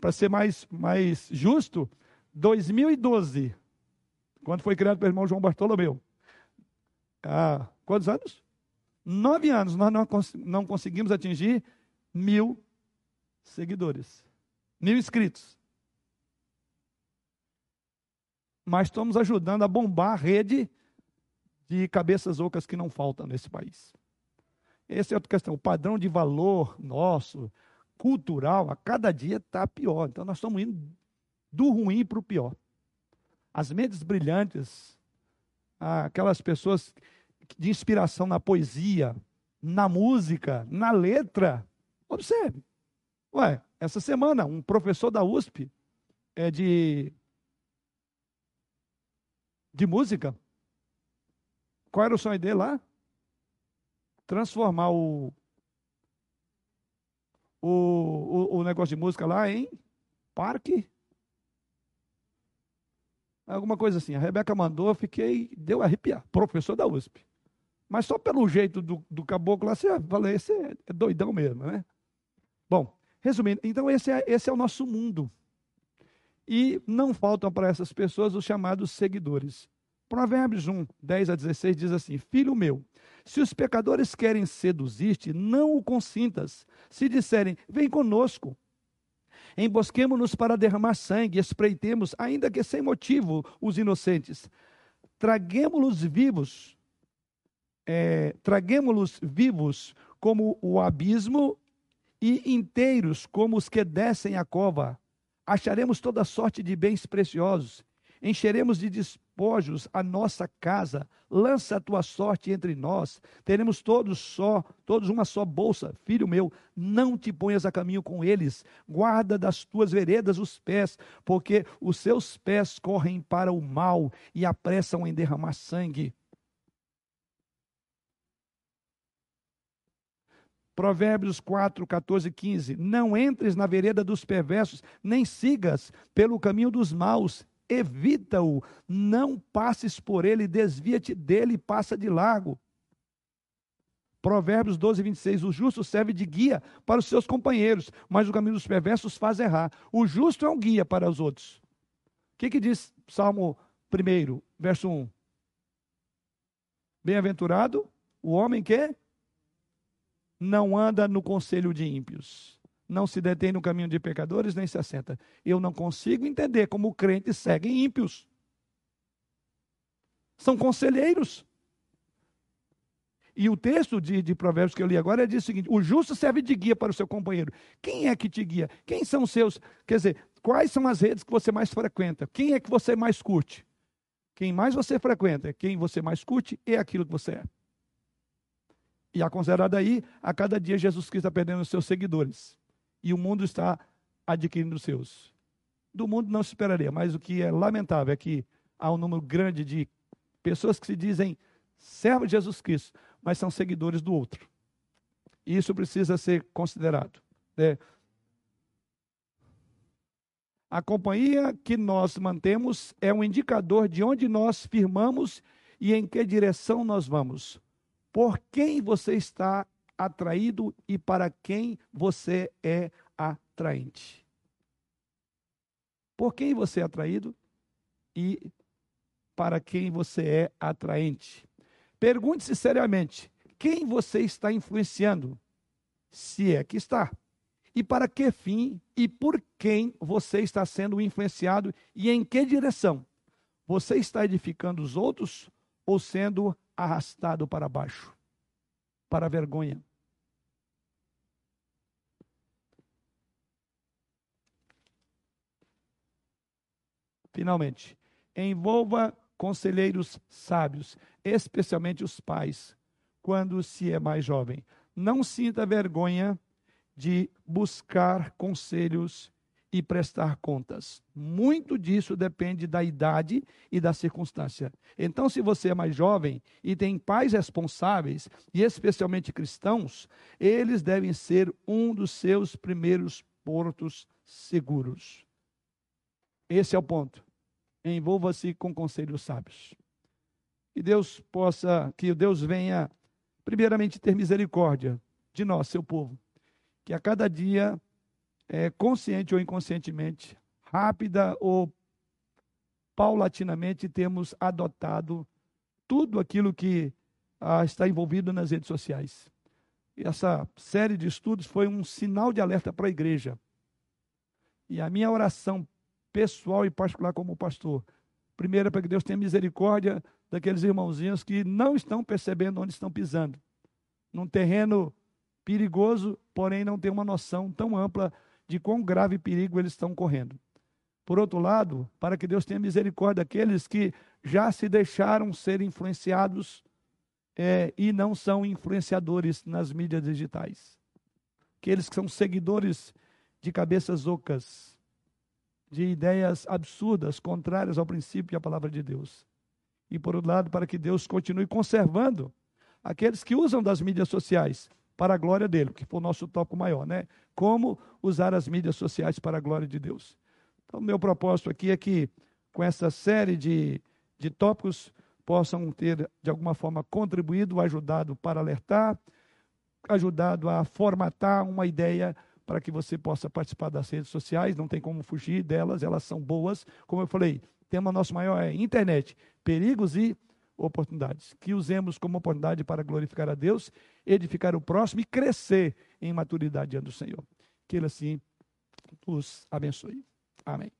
Para ser mais, mais justo, 2012, quando foi criado pelo irmão João Bartolomeu. Ah, quantos anos? Nove anos nós não, não conseguimos atingir mil seguidores, mil inscritos. Mas estamos ajudando a bombar a rede de cabeças ocas que não faltam nesse país. Essa é outra questão. O padrão de valor nosso, cultural, a cada dia está pior. Então nós estamos indo do ruim para o pior. As mentes brilhantes, aquelas pessoas de inspiração na poesia, na música, na letra. Observe. Ué, essa semana, um professor da USP é de, de música. Qual era o sonho dele lá? Transformar o, o, o, o negócio de música lá em parque alguma coisa assim. A Rebeca mandou, eu fiquei, deu arrepiar. Professor da USP. Mas só pelo jeito do, do caboclo lá, você fala, esse é, é doidão mesmo, né? Bom, resumindo, então esse é, esse é o nosso mundo. E não faltam para essas pessoas os chamados seguidores. Provérbios 1, 10 a 16 diz assim: Filho meu, se os pecadores querem seduzir-te, não o consintas. Se disserem, vem conosco, Embosquemo-nos para derramar sangue, espreitemos, ainda que sem motivo, os inocentes. Traguemos-los vivos, é, traguemos-los vivos como o abismo e inteiros como os que descem a cova. Acharemos toda sorte de bens preciosos encheremos de despojos a nossa casa, lança a tua sorte entre nós, teremos todos só, todos uma só bolsa. Filho meu, não te ponhas a caminho com eles, guarda das tuas veredas os pés, porque os seus pés correm para o mal e apressam em derramar sangue. Provérbios 4, 14 e 15. Não entres na vereda dos perversos, nem sigas pelo caminho dos maus evita-o, não passes por ele, desvia-te dele e passa de largo. Provérbios 12, 26. O justo serve de guia para os seus companheiros, mas o caminho dos perversos faz errar. O justo é um guia para os outros. O que, que diz Salmo 1, verso 1? Bem-aventurado o homem que não anda no conselho de ímpios não se detém no caminho de pecadores, nem se assenta. Eu não consigo entender como crentes seguem ímpios. São conselheiros. E o texto de, de Provérbios que eu li agora diz o seguinte: o justo serve de guia para o seu companheiro. Quem é que te guia? Quem são seus? Quer dizer, quais são as redes que você mais frequenta? Quem é que você mais curte? Quem mais você frequenta, quem você mais curte, é aquilo que você é. E a considerada aí, a cada dia Jesus Cristo está perdendo os seus seguidores e o mundo está adquirindo os seus. Do mundo não se esperaria, mas o que é lamentável é que há um número grande de pessoas que se dizem servos de Jesus Cristo, mas são seguidores do outro. E isso precisa ser considerado. Né? A companhia que nós mantemos é um indicador de onde nós firmamos e em que direção nós vamos. Por quem você está atraído e para quem você é atraente. Por quem você é atraído e para quem você é atraente. Pergunte-se seriamente: quem você está influenciando? Se é que está. E para que fim e por quem você está sendo influenciado e em que direção? Você está edificando os outros ou sendo arrastado para baixo? Para a vergonha. Finalmente, envolva conselheiros sábios, especialmente os pais, quando se é mais jovem. Não sinta vergonha de buscar conselhos e prestar contas. Muito disso depende da idade e da circunstância. Então, se você é mais jovem e tem pais responsáveis, e especialmente cristãos, eles devem ser um dos seus primeiros portos seguros. Esse é o ponto envolva-se com conselhos sábios. Que Deus possa, que Deus venha, primeiramente, ter misericórdia de nós, seu povo. Que a cada dia, é, consciente ou inconscientemente, rápida ou paulatinamente, temos adotado tudo aquilo que ah, está envolvido nas redes sociais. essa série de estudos foi um sinal de alerta para a igreja. E a minha oração pessoal e particular como pastor, primeiro é para que Deus tenha misericórdia daqueles irmãozinhos que não estão percebendo onde estão pisando. Num terreno perigoso, porém não tem uma noção tão ampla de quão grave perigo eles estão correndo. Por outro lado, para que Deus tenha misericórdia daqueles que já se deixaram ser influenciados é, e não são influenciadores nas mídias digitais. Aqueles que são seguidores de cabeças ocas, de ideias absurdas, contrárias ao princípio e à palavra de Deus. E por outro lado, para que Deus continue conservando aqueles que usam das mídias sociais para a glória dele, que foi o nosso tópico maior, né? Como usar as mídias sociais para a glória de Deus. Então, meu propósito aqui é que, com essa série de, de tópicos, possam ter, de alguma forma, contribuído, ajudado para alertar, ajudado a formatar uma ideia para que você possa participar das redes sociais, não tem como fugir delas, elas são boas. Como eu falei, tema nosso maior é internet, perigos e oportunidades. Que usemos como oportunidade para glorificar a Deus, edificar o próximo e crescer em maturidade diante do Senhor. Que Ele assim nos abençoe. Amém.